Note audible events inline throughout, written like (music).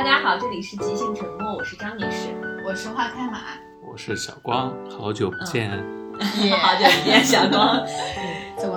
大家好，这里是即兴沉默，我是张女士，我是花开马，我是小光，好久不见，(laughs) 好久不见，小光，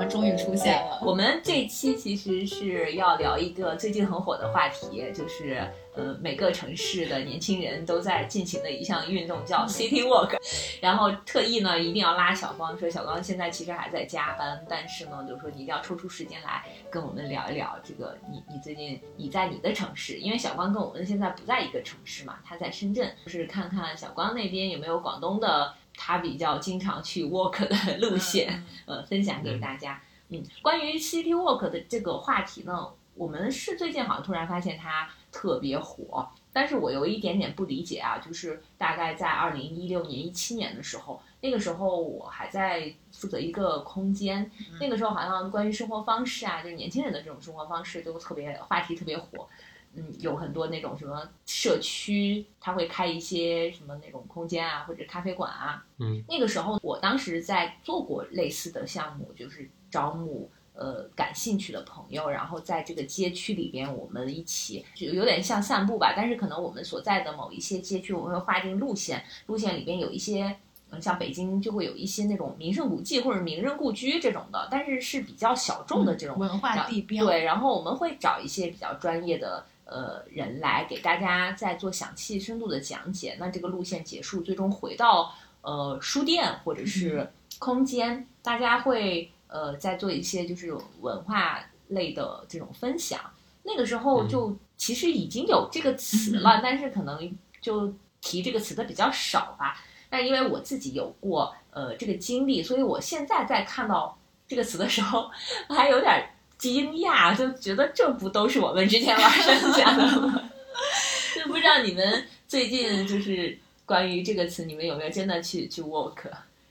终于出现了。我们这期其实是要聊一个最近很火的话题，就是呃每个城市的年轻人都在进行的一项运动叫 City Walk，然后特意呢一定要拉小光，说小光现在其实还在加班，但是呢就是说你一定要抽出时间来跟我们聊一聊这个你你最近你在你的城市，因为小光跟我们现在不在一个城市嘛，他在深圳，就是看看小光那边有没有广东的。他比较经常去 walk 的路线，(laughs) 呃，分享给大家。嗯，关于 city walk 的这个话题呢，我们是最近好像突然发现它特别火，但是我有一点点不理解啊，就是大概在二零一六年、一七年的时候，那个时候我还在负责一个空间，那个时候好像关于生活方式啊，就是年轻人的这种生活方式都特别话题特别火。嗯，有很多那种什么社区，他会开一些什么那种空间啊，或者咖啡馆啊。嗯，那个时候我当时在做过类似的项目，就是招募呃感兴趣的朋友，然后在这个街区里边，我们一起就有点像散步吧。但是可能我们所在的某一些街区，我们会划定路线，路线里边有一些，嗯，像北京就会有一些那种名胜古迹或者名人故居这种的，但是是比较小众的这种文化地标。对，然后我们会找一些比较专业的。呃，人来给大家再做详细、深度的讲解。那这个路线结束，最终回到呃书店或者是空间，大家会呃再做一些就是文化类的这种分享。那个时候就其实已经有这个词了，但是可能就提这个词的比较少吧。但因为我自己有过呃这个经历，所以我现在在看到这个词的时候，(laughs) 还有点。惊讶，就觉得这不都是我们之前玩剩下的吗？(laughs) 就不知道你们最近就是关于这个词，你们有没有真的去去 work？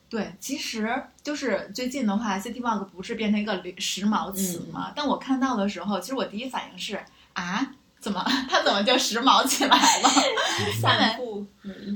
对，其实就是最近的话，city walk 不是变成一个时髦词嘛？但我看到的时候，其实我第一反应是啊。怎么？(laughs) 他怎么就时髦起来了？散步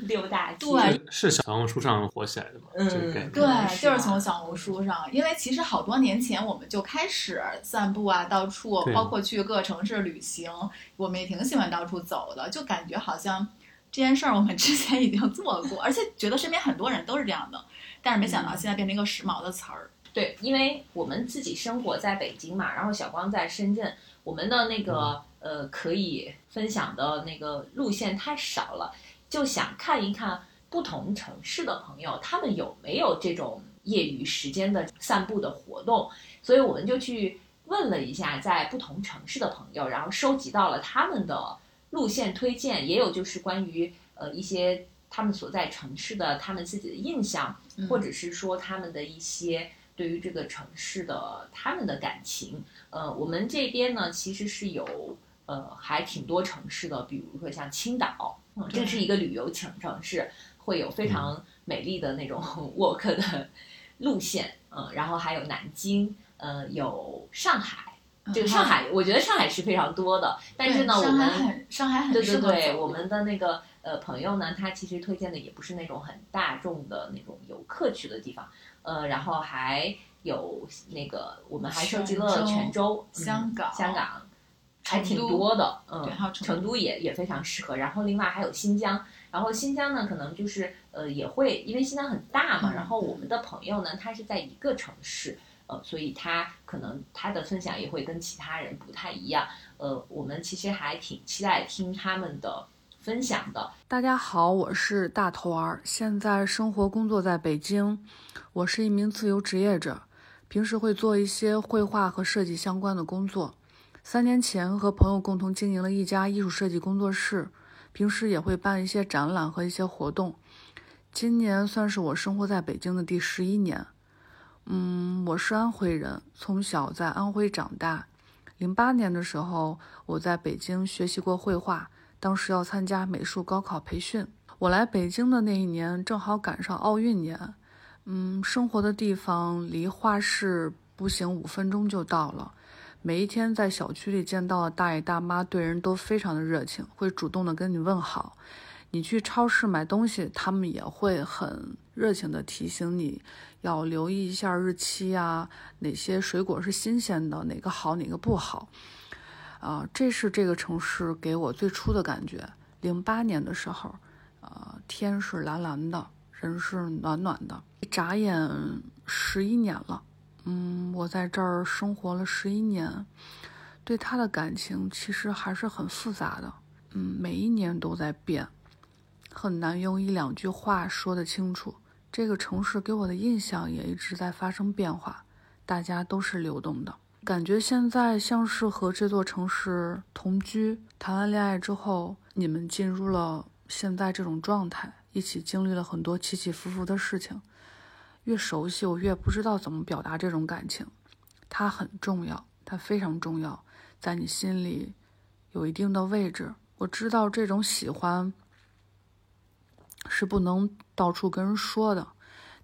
溜大街，对，是小红书上火起来的吗？嗯，对，就是从小红书上。因为其实好多年前我们就开始散步啊，到处，包括去各个城市旅行，我们也挺喜欢到处走的，就感觉好像这件事儿我们 (laughs) 之前已经做过，而且觉得身边很多人都是这样的，但是没想到现在变成一个时髦的词儿。对，因为我们自己生活在北京嘛，然后小光在深圳，我们的那个。呃，可以分享的那个路线太少了，就想看一看不同城市的朋友，他们有没有这种业余时间的散步的活动，所以我们就去问了一下在不同城市的朋友，然后收集到了他们的路线推荐，也有就是关于呃一些他们所在城市的他们自己的印象，或者是说他们的一些对于这个城市的他们的感情。呃，我们这边呢其实是有。呃，还挺多城市的，比如说像青岛，嗯这是一个旅游城城市，会有非常美丽的那种 (laughs) walk 的路线，嗯，然后还有南京，呃，有上海，这个上海，我觉得上海是非常多的，但是呢，我们上海很对对对，我们的那个呃朋友呢，他其实推荐的也不是那种很大众的那种游客去的地方，呃，然后还有那个我们还收集了泉州、香港、香港。还挺多的，嗯，成都也也非常适合。然后另外还有新疆，然后新疆呢，可能就是呃也会，因为新疆很大嘛。然后我们的朋友呢，他是在一个城市，呃，所以他可能他的分享也会跟其他人不太一样。呃，我们其实还挺期待听他们的分享的。大家好，我是大头儿，现在生活工作在北京，我是一名自由职业者，平时会做一些绘画和设计相关的工作。三年前和朋友共同经营了一家艺术设计工作室，平时也会办一些展览和一些活动。今年算是我生活在北京的第十一年。嗯，我是安徽人，从小在安徽长大。零八年的时候，我在北京学习过绘画，当时要参加美术高考培训。我来北京的那一年正好赶上奥运年。嗯，生活的地方离画室步行五分钟就到了。每一天在小区里见到的大爷大妈，对人都非常的热情，会主动的跟你问好。你去超市买东西，他们也会很热情的提醒你要留意一下日期啊，哪些水果是新鲜的，哪个好哪个不好。啊，这是这个城市给我最初的感觉。零八年的时候，呃，天是蓝蓝的，人是暖暖的。一眨眼十一年了，嗯，我在这儿生活了十一年，对他的感情其实还是很复杂的。嗯，每一年都在变，很难用一两句话说得清楚。这个城市给我的印象也一直在发生变化，大家都是流动的。感觉现在像是和这座城市同居、谈完恋爱之后，你们进入了现在这种状态，一起经历了很多起起伏伏的事情。越熟悉，我越不知道怎么表达这种感情。它很重要，它非常重要，在你心里有一定的位置。我知道这种喜欢是不能到处跟人说的，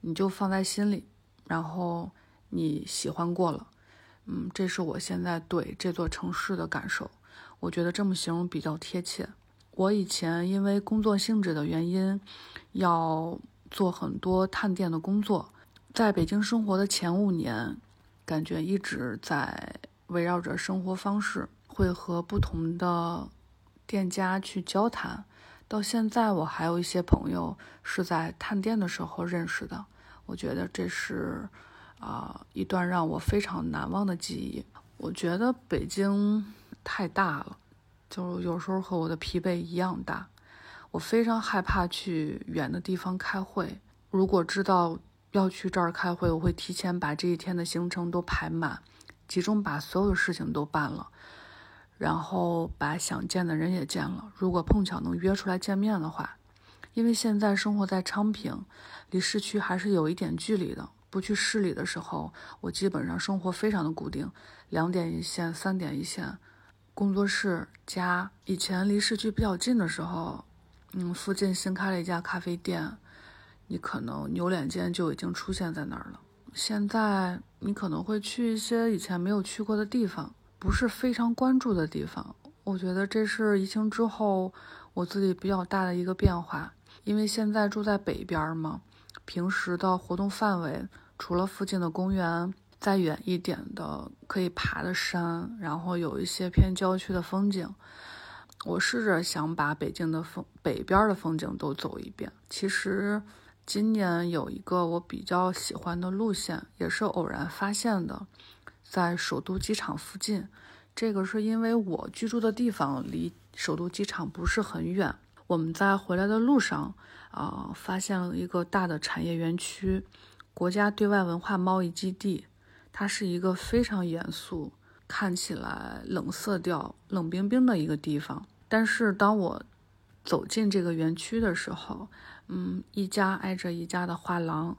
你就放在心里，然后你喜欢过了。嗯，这是我现在对这座城市的感受，我觉得这么形容比较贴切。我以前因为工作性质的原因，要做很多探店的工作，在北京生活的前五年，感觉一直在围绕着生活方式，会和不同的店家去交谈。到现在，我还有一些朋友是在探店的时候认识的，我觉得这是。啊，一段让我非常难忘的记忆。我觉得北京太大了，就有时候和我的疲惫一样大。我非常害怕去远的地方开会。如果知道要去这儿开会，我会提前把这一天的行程都排满，集中把所有的事情都办了，然后把想见的人也见了。如果碰巧能约出来见面的话，因为现在生活在昌平，离市区还是有一点距离的。不去市里的时候，我基本上生活非常的固定，两点一线，三点一线，工作室家。以前离市区比较近的时候，嗯，附近新开了一家咖啡店，你可能扭脸间就已经出现在那儿了。现在你可能会去一些以前没有去过的地方，不是非常关注的地方。我觉得这是疫情之后我自己比较大的一个变化，因为现在住在北边嘛，平时的活动范围。除了附近的公园，再远一点的可以爬的山，然后有一些偏郊区的风景。我试着想把北京的风北边的风景都走一遍。其实今年有一个我比较喜欢的路线，也是偶然发现的，在首都机场附近。这个是因为我居住的地方离首都机场不是很远。我们在回来的路上，啊，发现了一个大的产业园区。国家对外文化贸易基地，它是一个非常严肃、看起来冷色调、冷冰冰的一个地方。但是当我走进这个园区的时候，嗯，一家挨着一家的画廊，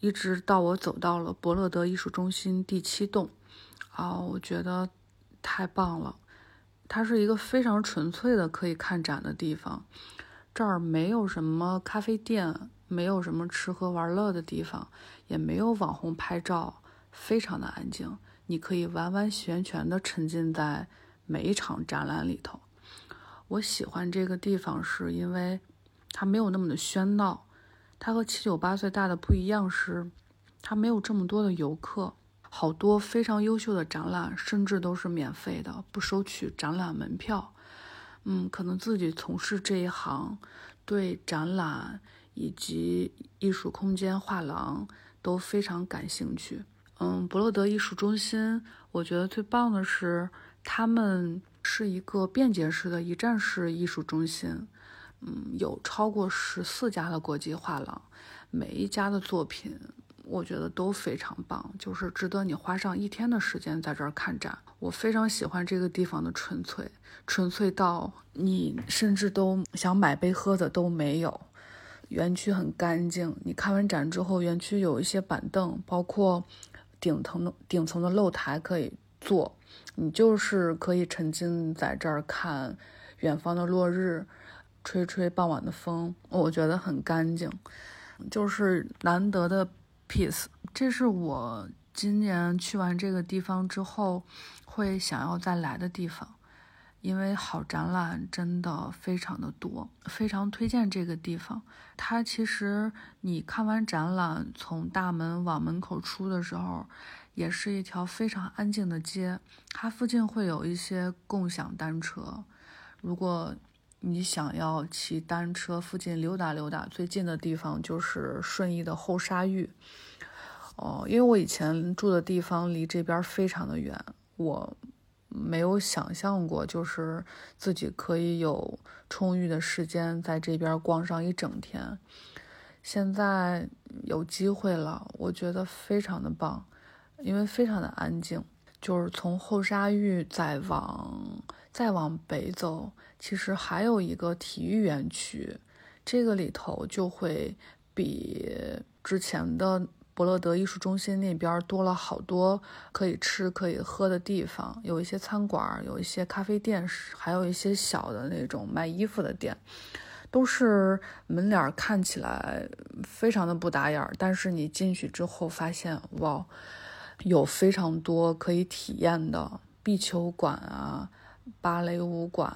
一直到我走到了伯乐德艺术中心第七栋，啊，我觉得太棒了。它是一个非常纯粹的可以看展的地方，这儿没有什么咖啡店。没有什么吃喝玩乐的地方，也没有网红拍照，非常的安静。你可以完完全全的沉浸在每一场展览里头。我喜欢这个地方，是因为它没有那么的喧闹。它和七九八岁大的不一样是，它没有这么多的游客。好多非常优秀的展览，甚至都是免费的，不收取展览门票。嗯，可能自己从事这一行，对展览。以及艺术空间、画廊都非常感兴趣。嗯，伯乐德艺术中心，我觉得最棒的是，他们是一个便捷式的一站式艺术中心。嗯，有超过十四家的国际画廊，每一家的作品，我觉得都非常棒，就是值得你花上一天的时间在这儿看展。我非常喜欢这个地方的纯粹，纯粹到你甚至都想买杯喝的都没有。园区很干净，你看完展之后，园区有一些板凳，包括顶层的顶层的露台可以坐，你就是可以沉浸在这儿看远方的落日，吹吹傍晚的风，我觉得很干净，就是难得的 peace。这是我今年去完这个地方之后会想要再来的地方。因为好展览真的非常的多，非常推荐这个地方。它其实你看完展览，从大门往门口出的时候，也是一条非常安静的街，它附近会有一些共享单车。如果你想要骑单车附近溜达溜达，最近的地方就是顺义的后沙峪。哦，因为我以前住的地方离这边非常的远，我没有想象过，就是自己可以有充裕的时间在这边逛上一整天。现在有机会了，我觉得非常的棒，因为非常的安静。就是从后沙峪再往再往北走，其实还有一个体育园区，这个里头就会比之前的。伯乐德艺术中心那边多了好多可以吃可以喝的地方，有一些餐馆，有一些咖啡店，还有一些小的那种卖衣服的店，都是门脸看起来非常的不打眼儿，但是你进去之后发现，哇，有非常多可以体验的壁球馆啊、芭蕾舞馆，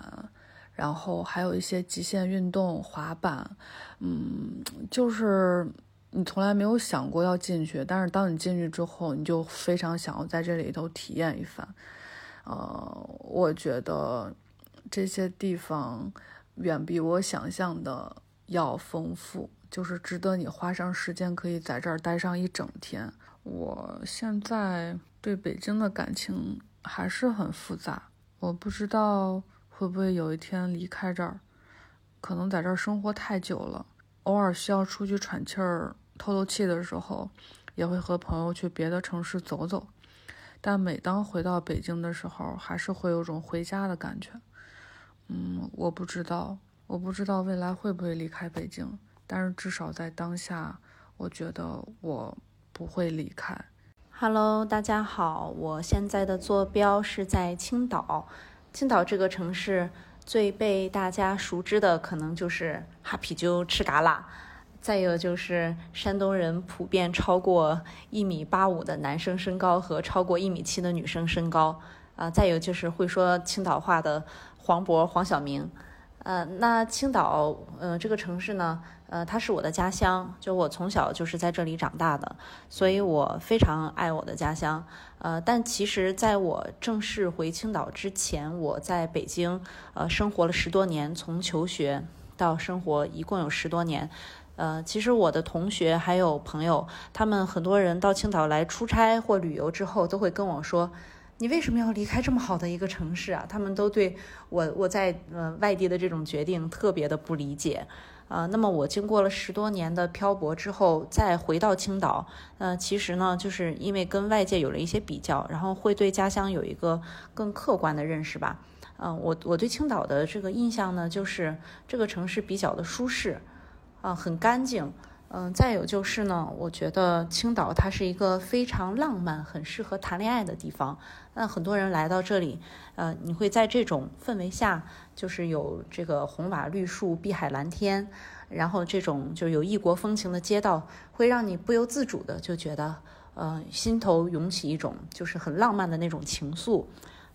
然后还有一些极限运动、滑板，嗯，就是。你从来没有想过要进去，但是当你进去之后，你就非常想要在这里头体验一番。呃，我觉得这些地方远比我想象的要丰富，就是值得你花上时间可以在这儿待上一整天。我现在对北京的感情还是很复杂，我不知道会不会有一天离开这儿，可能在这儿生活太久了，偶尔需要出去喘气儿。透透气的时候，也会和朋友去别的城市走走，但每当回到北京的时候，还是会有种回家的感觉。嗯，我不知道，我不知道未来会不会离开北京，但是至少在当下，我觉得我不会离开。Hello，大家好，我现在的坐标是在青岛。青岛这个城市最被大家熟知的，可能就是哈啤酒、吃嘎啦。再有就是山东人普遍超过一米八五的男生身高和超过一米七的女生身高，啊，再有就是会说青岛话的黄渤、黄晓明，呃，那青岛，呃，这个城市呢，呃，它是我的家乡，就我从小就是在这里长大的，所以我非常爱我的家乡，呃，但其实在我正式回青岛之前，我在北京，呃，生活了十多年，从求学到生活一共有十多年。呃，其实我的同学还有朋友，他们很多人到青岛来出差或旅游之后，都会跟我说：“你为什么要离开这么好的一个城市啊？”他们都对我我在呃外地的这种决定特别的不理解。呃，那么我经过了十多年的漂泊之后，再回到青岛，呃，其实呢，就是因为跟外界有了一些比较，然后会对家乡有一个更客观的认识吧。嗯，我我对青岛的这个印象呢，就是这个城市比较的舒适。啊，很干净，嗯，再有就是呢，我觉得青岛它是一个非常浪漫、很适合谈恋爱的地方。那很多人来到这里，呃，你会在这种氛围下，就是有这个红瓦绿树、碧海蓝天，然后这种就有异国风情的街道，会让你不由自主的就觉得，呃，心头涌起一种就是很浪漫的那种情愫。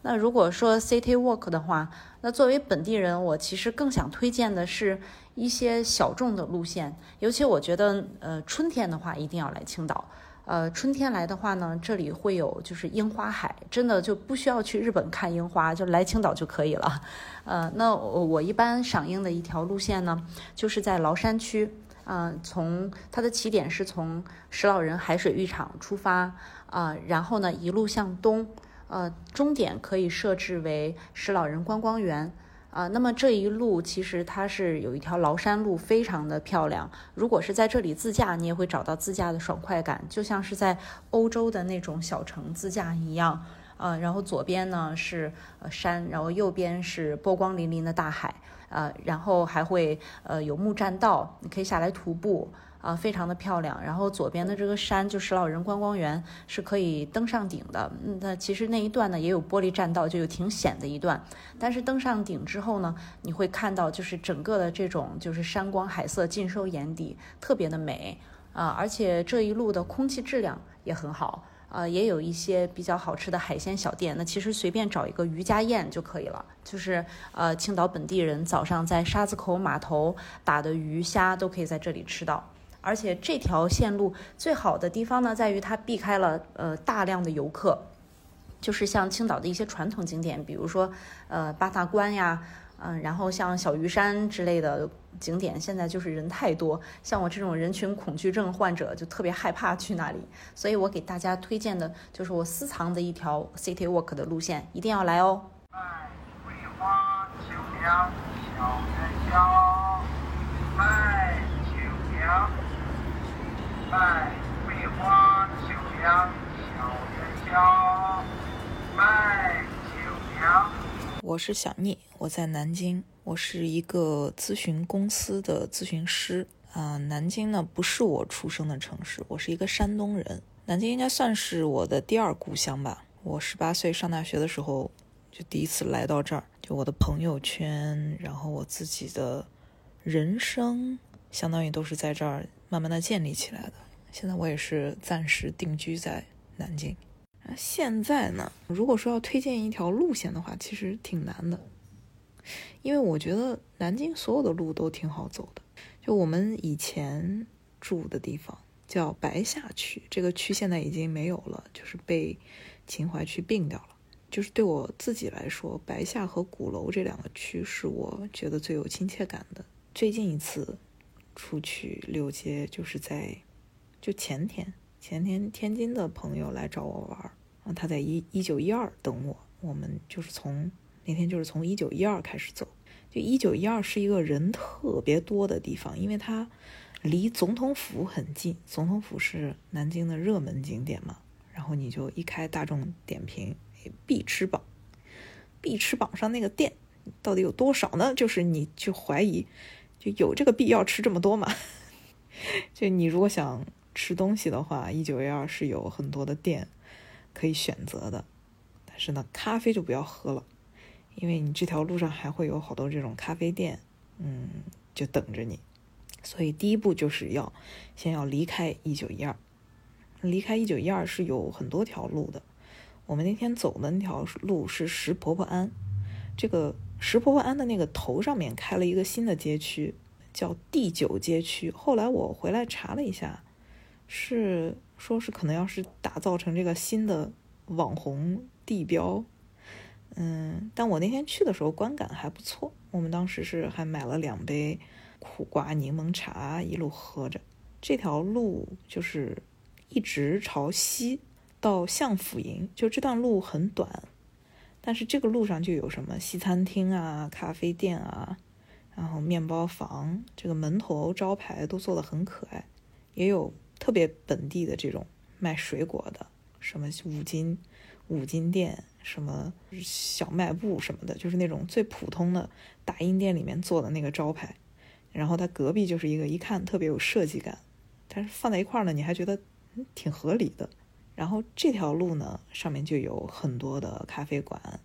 那如果说 city walk 的话，那作为本地人，我其实更想推荐的是一些小众的路线。尤其我觉得，呃，春天的话一定要来青岛。呃，春天来的话呢，这里会有就是樱花海，真的就不需要去日本看樱花，就来青岛就可以了。呃，那我我一般赏樱的一条路线呢，就是在崂山区，嗯，从它的起点是从石老人海水浴场出发，啊，然后呢一路向东。呃，终点可以设置为石老人观光园，啊，那么这一路其实它是有一条崂山路，非常的漂亮。如果是在这里自驾，你也会找到自驾的爽快感，就像是在欧洲的那种小城自驾一样。啊，然后左边呢是呃山，然后右边是波光粼粼的大海，啊，然后还会呃有木栈道，你可以下来徒步。啊，非常的漂亮。然后左边的这个山，就石老人观光园，是可以登上顶的。嗯，那其实那一段呢，也有玻璃栈道，就有挺险的一段。但是登上顶之后呢，你会看到就是整个的这种就是山光海色尽收眼底，特别的美啊！而且这一路的空气质量也很好啊，也有一些比较好吃的海鲜小店。那其实随便找一个渔家宴就可以了，就是呃，青岛本地人早上在沙子口码头打的鱼虾都可以在这里吃到。而且这条线路最好的地方呢，在于它避开了呃大量的游客，就是像青岛的一些传统景点，比如说呃八大关呀，嗯，然后像小鱼山之类的景点，现在就是人太多，像我这种人群恐惧症患者就特别害怕去那里，所以我给大家推荐的就是我私藏的一条 City Walk 的路线，一定要来哦。桂花秋凉小元宵，卖秋凉，卖桂花秋凉小元宵，卖秋凉。我是小聂，我在南京，我是一个咨询公司的咨询师啊。南京呢不是我出生的城市，我是一个山东人，南京应该算是我的第二故乡吧。我十八岁上大学的时候。就第一次来到这儿，就我的朋友圈，然后我自己的人生，相当于都是在这儿慢慢的建立起来的。现在我也是暂时定居在南京。现在呢，如果说要推荐一条路线的话，其实挺难的，因为我觉得南京所有的路都挺好走的。就我们以前住的地方叫白下区，这个区现在已经没有了，就是被秦淮区并掉了。就是对我自己来说，白下和鼓楼这两个区是我觉得最有亲切感的。最近一次出去溜街，就是在就前天，前天天津的朋友来找我玩，然后他在一一九一二等我，我们就是从那天就是从一九一二开始走。就一九一二是一个人特别多的地方，因为它离总统府很近，总统府是南京的热门景点嘛。然后你就一开大众点评。必吃榜，必吃榜上那个店到底有多少呢？就是你就怀疑，有这个必要吃这么多吗？(laughs) 就你如果想吃东西的话，一九一二是有很多的店可以选择的，但是呢，咖啡就不要喝了，因为你这条路上还会有好多这种咖啡店，嗯，就等着你。所以第一步就是要先要离开一九一二，离开一九一二是有很多条路的。我们那天走的那条路是石婆婆庵，这个石婆婆庵的那个头上面开了一个新的街区，叫第九街区。后来我回来查了一下，是说是可能要是打造成这个新的网红地标。嗯，但我那天去的时候观感还不错。我们当时是还买了两杯苦瓜柠檬茶，一路喝着。这条路就是一直朝西。到相府营，就这段路很短，但是这个路上就有什么西餐厅啊、咖啡店啊，然后面包房，这个门头招牌都做的很可爱，也有特别本地的这种卖水果的，什么五金五金店，什么小卖部什么的，就是那种最普通的打印店里面做的那个招牌，然后它隔壁就是一个一看特别有设计感，但是放在一块儿呢，你还觉得挺合理的。然后这条路呢，上面就有很多的咖啡馆，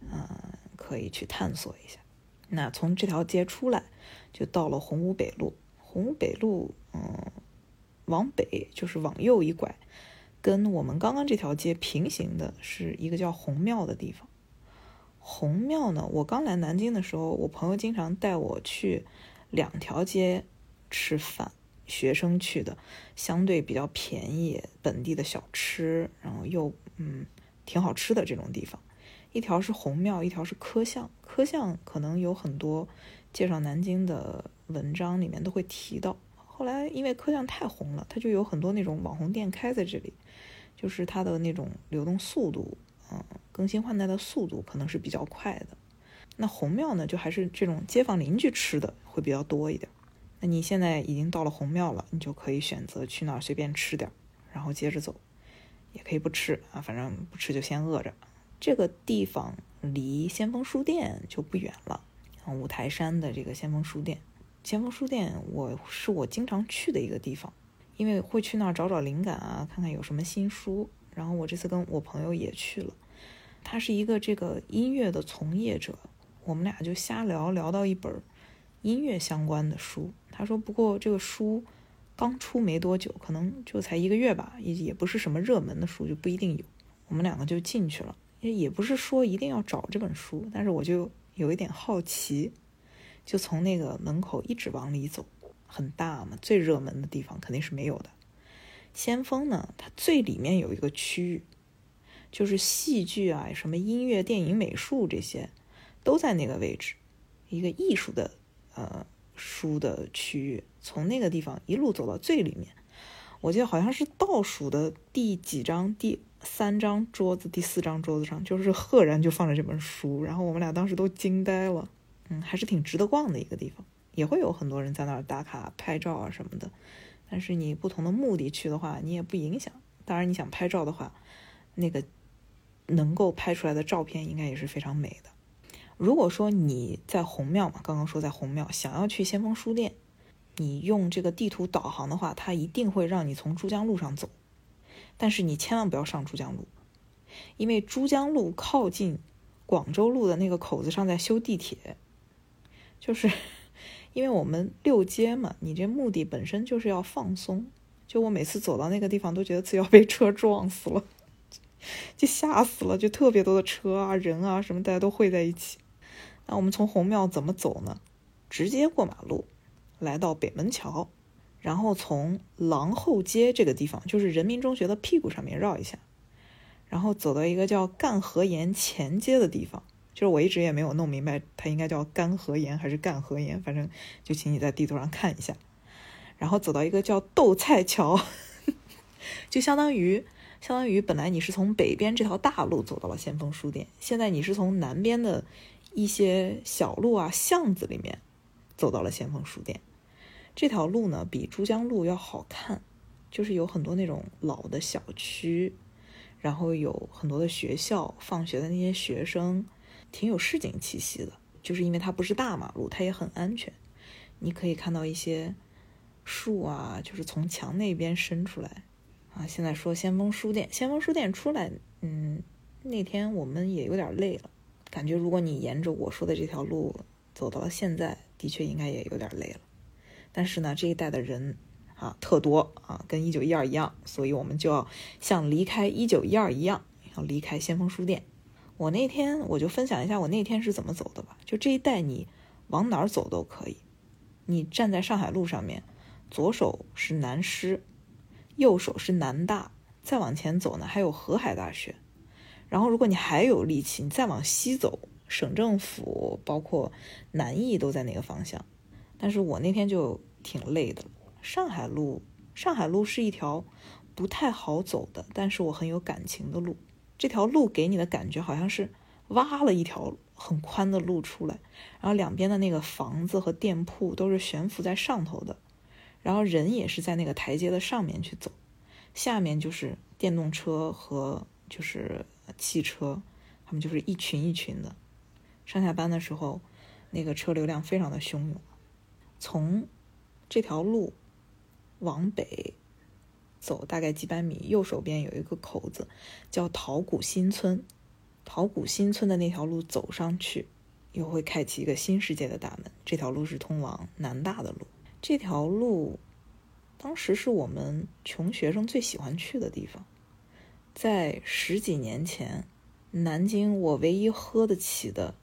嗯，可以去探索一下。那从这条街出来，就到了洪武北路。洪武北路，嗯，往北就是往右一拐，跟我们刚刚这条街平行的是一个叫红庙的地方。红庙呢，我刚来南京的时候，我朋友经常带我去两条街吃饭。学生去的，相对比较便宜，本地的小吃，然后又嗯挺好吃的这种地方。一条是红庙，一条是科巷。科巷可能有很多介绍南京的文章里面都会提到。后来因为科巷太红了，它就有很多那种网红店开在这里，就是它的那种流动速度，嗯，更新换代的速度可能是比较快的。那红庙呢，就还是这种街坊邻居吃的会比较多一点。那你现在已经到了红庙了，你就可以选择去那儿随便吃点，然后接着走，也可以不吃啊，反正不吃就先饿着。这个地方离先锋书店就不远了，五台山的这个先锋书店，先锋书店我是我经常去的一个地方，因为会去那儿找找灵感啊，看看有什么新书。然后我这次跟我朋友也去了，他是一个这个音乐的从业者，我们俩就瞎聊聊到一本音乐相关的书。他说：“不过这个书刚出没多久，可能就才一个月吧，也也不是什么热门的书，就不一定有。我们两个就进去了，也也不是说一定要找这本书，但是我就有一点好奇，就从那个门口一直往里走。很大嘛，最热门的地方肯定是没有的。先锋呢，它最里面有一个区域，就是戏剧啊、什么音乐、电影、美术这些都在那个位置，一个艺术的呃书的区域。从那个地方一路走到最里面，我记得好像是倒数的第几张，第三张桌子，第四张桌子上就是赫然就放着这本书，然后我们俩当时都惊呆了。嗯，还是挺值得逛的一个地方，也会有很多人在那儿打卡拍照啊什么的。但是你不同的目的去的话，你也不影响。当然，你想拍照的话，那个能够拍出来的照片应该也是非常美的。如果说你在红庙嘛，刚刚说在红庙，想要去先锋书店，你用这个地图导航的话，它一定会让你从珠江路上走。但是你千万不要上珠江路，因为珠江路靠近广州路的那个口子上在修地铁，就是 (laughs) 因为我们六街嘛，你这目的本身就是要放松。就我每次走到那个地方，都觉得自己要被车撞死了，就吓死了，就特别多的车啊、人啊什么，大家都汇在一起。那我们从红庙怎么走呢？直接过马路，来到北门桥，然后从廊后街这个地方，就是人民中学的屁股上面绕一下，然后走到一个叫干河沿前街的地方。就是我一直也没有弄明白，它应该叫干河沿还是干河沿，反正就请你在地图上看一下。然后走到一个叫豆菜桥，(laughs) 就相当于相当于本来你是从北边这条大路走到了先锋书店，现在你是从南边的一些小路啊巷子里面走到了先锋书店。这条路呢比珠江路要好看，就是有很多那种老的小区，然后有很多的学校，放学的那些学生，挺有市井气息的。就是因为它不是大马路，它也很安全，你可以看到一些。树啊，就是从墙那边伸出来啊。现在说先锋书店，先锋书店出来，嗯，那天我们也有点累了，感觉如果你沿着我说的这条路走到了现在，的确应该也有点累了。但是呢，这一带的人啊特多啊，跟一九一二一样，所以我们就要像离开一九一二一样，要离开先锋书店。我那天我就分享一下我那天是怎么走的吧。就这一带，你往哪儿走都可以，你站在上海路上面。左手是南师，右手是南大，再往前走呢，还有河海大学。然后，如果你还有力气，你再往西走，省政府包括南艺都在那个方向。但是我那天就挺累的。上海路，上海路是一条不太好走的，但是我很有感情的路。这条路给你的感觉好像是挖了一条很宽的路出来，然后两边的那个房子和店铺都是悬浮在上头的。然后人也是在那个台阶的上面去走，下面就是电动车和就是汽车，他们就是一群一群的。上下班的时候，那个车流量非常的汹涌。从这条路往北走大概几百米，右手边有一个口子叫桃谷新村。桃谷新村的那条路走上去，又会开启一个新世界的大门。这条路是通往南大的路。这条路，当时是我们穷学生最喜欢去的地方。在十几年前，南京我唯一喝得起的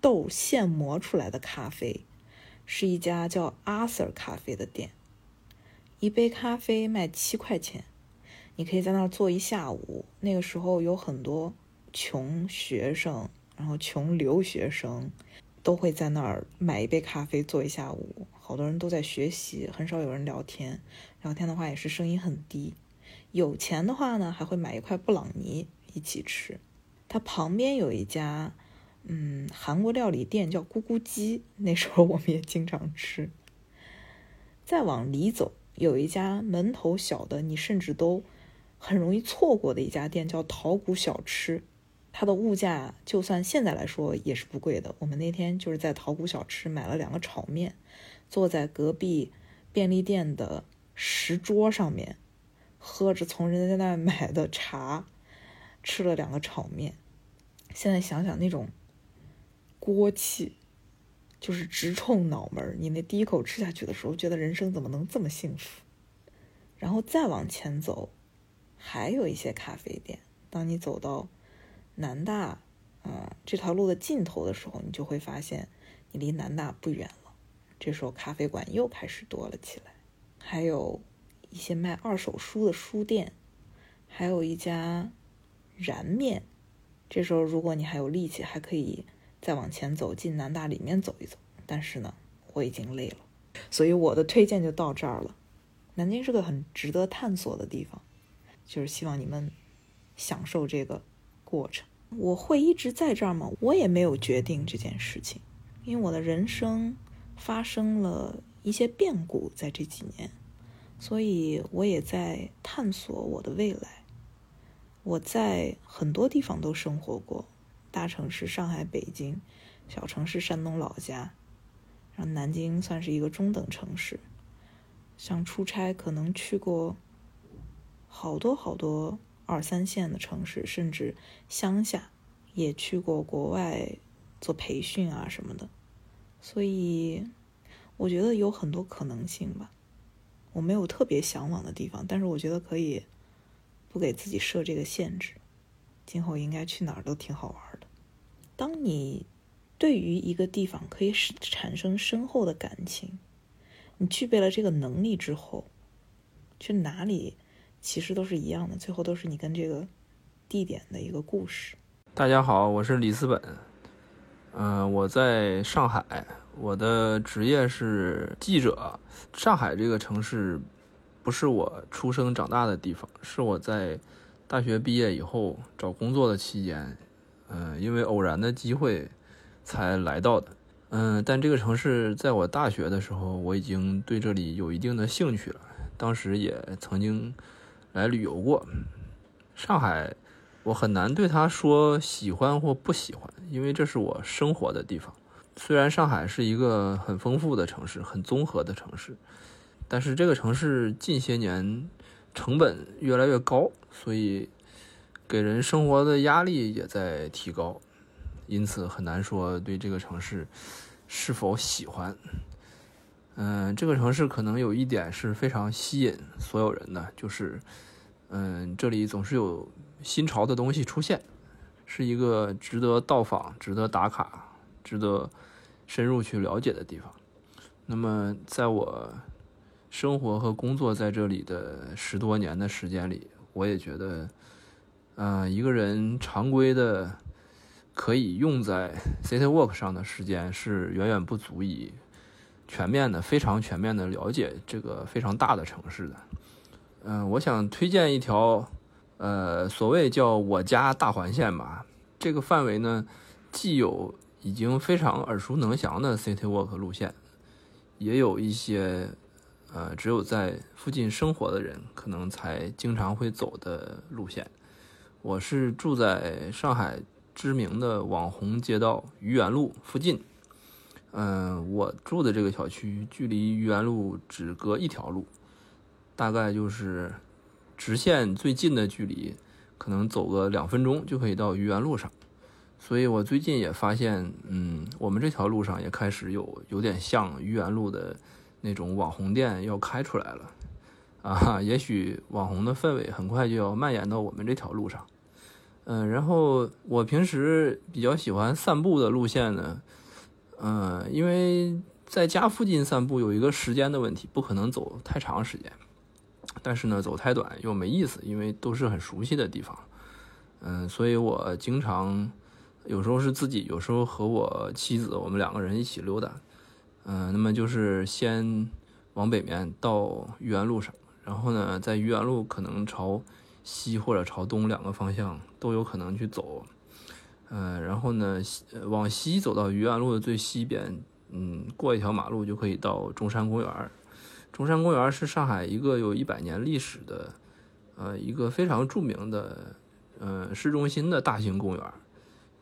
豆现磨出来的咖啡，是一家叫阿 Sir 咖啡的店。一杯咖啡卖七块钱，你可以在那儿坐一下午。那个时候有很多穷学生，然后穷留学生。都会在那儿买一杯咖啡坐一下午，好多人都在学习，很少有人聊天。聊天的话也是声音很低。有钱的话呢，还会买一块布朗尼一起吃。它旁边有一家，嗯，韩国料理店叫咕咕鸡，那时候我们也经常吃。再往里走，有一家门头小的，你甚至都很容易错过的一家店，叫桃谷小吃。它的物价就算现在来说也是不贵的。我们那天就是在桃谷小吃买了两个炒面，坐在隔壁便利店的石桌上面，喝着从人家那买的茶，吃了两个炒面。现在想想那种锅气，就是直冲脑门你那第一口吃下去的时候，觉得人生怎么能这么幸福？然后再往前走，还有一些咖啡店。当你走到南大，啊，这条路的尽头的时候，你就会发现，你离南大不远了。这时候咖啡馆又开始多了起来，还有一些卖二手书的书店，还有一家燃面。这时候如果你还有力气，还可以再往前走，进南大里面走一走。但是呢，我已经累了，所以我的推荐就到这儿了。南京是个很值得探索的地方，就是希望你们享受这个过程。我会一直在这儿吗？我也没有决定这件事情，因为我的人生发生了一些变故在这几年，所以我也在探索我的未来。我在很多地方都生活过，大城市上海、北京，小城市山东老家，然后南京算是一个中等城市。像出差，可能去过好多好多。二三线的城市，甚至乡下，也去过国外做培训啊什么的，所以我觉得有很多可能性吧。我没有特别向往的地方，但是我觉得可以不给自己设这个限制，今后应该去哪儿都挺好玩的。当你对于一个地方可以产生深厚的感情，你具备了这个能力之后，去哪里？其实都是一样的，最后都是你跟这个地点的一个故事。大家好，我是李思本，嗯，我在上海，我的职业是记者。上海这个城市不是我出生长大的地方，是我在大学毕业以后找工作的期间，嗯，因为偶然的机会才来到的。嗯，但这个城市在我大学的时候，我已经对这里有一定的兴趣了，当时也曾经。来旅游过上海，我很难对他说喜欢或不喜欢，因为这是我生活的地方。虽然上海是一个很丰富的城市，很综合的城市，但是这个城市近些年成本越来越高，所以给人生活的压力也在提高，因此很难说对这个城市是否喜欢。嗯，这个城市可能有一点是非常吸引所有人的，就是，嗯，这里总是有新潮的东西出现，是一个值得到访、值得打卡、值得深入去了解的地方。那么，在我生活和工作在这里的十多年的时间里，我也觉得，嗯，一个人常规的可以用在 City Walk 上的时间是远远不足以。全面的、非常全面的了解这个非常大的城市的，嗯，我想推荐一条，呃，所谓叫我家大环线吧。这个范围呢，既有已经非常耳熟能详的 City Walk 路线，也有一些，呃，只有在附近生活的人可能才经常会走的路线。我是住在上海知名的网红街道愚园路附近。嗯，我住的这个小区距离愚园路只隔一条路，大概就是直线最近的距离，可能走个两分钟就可以到愚园路上。所以我最近也发现，嗯，我们这条路上也开始有有点像愚园路的那种网红店要开出来了，啊，也许网红的氛围很快就要蔓延到我们这条路上。嗯，然后我平时比较喜欢散步的路线呢。嗯，因为在家附近散步有一个时间的问题，不可能走太长时间。但是呢，走太短又没意思，因为都是很熟悉的地方。嗯，所以我经常有时候是自己，有时候和我妻子，我们两个人一起溜达。嗯，那么就是先往北面到愚园路上，然后呢，在愚园路可能朝西或者朝东两个方向都有可能去走。嗯，然后呢，往西走到愚园路的最西边，嗯，过一条马路就可以到中山公园。中山公园是上海一个有一百年历史的，呃，一个非常著名的，呃，市中心的大型公园。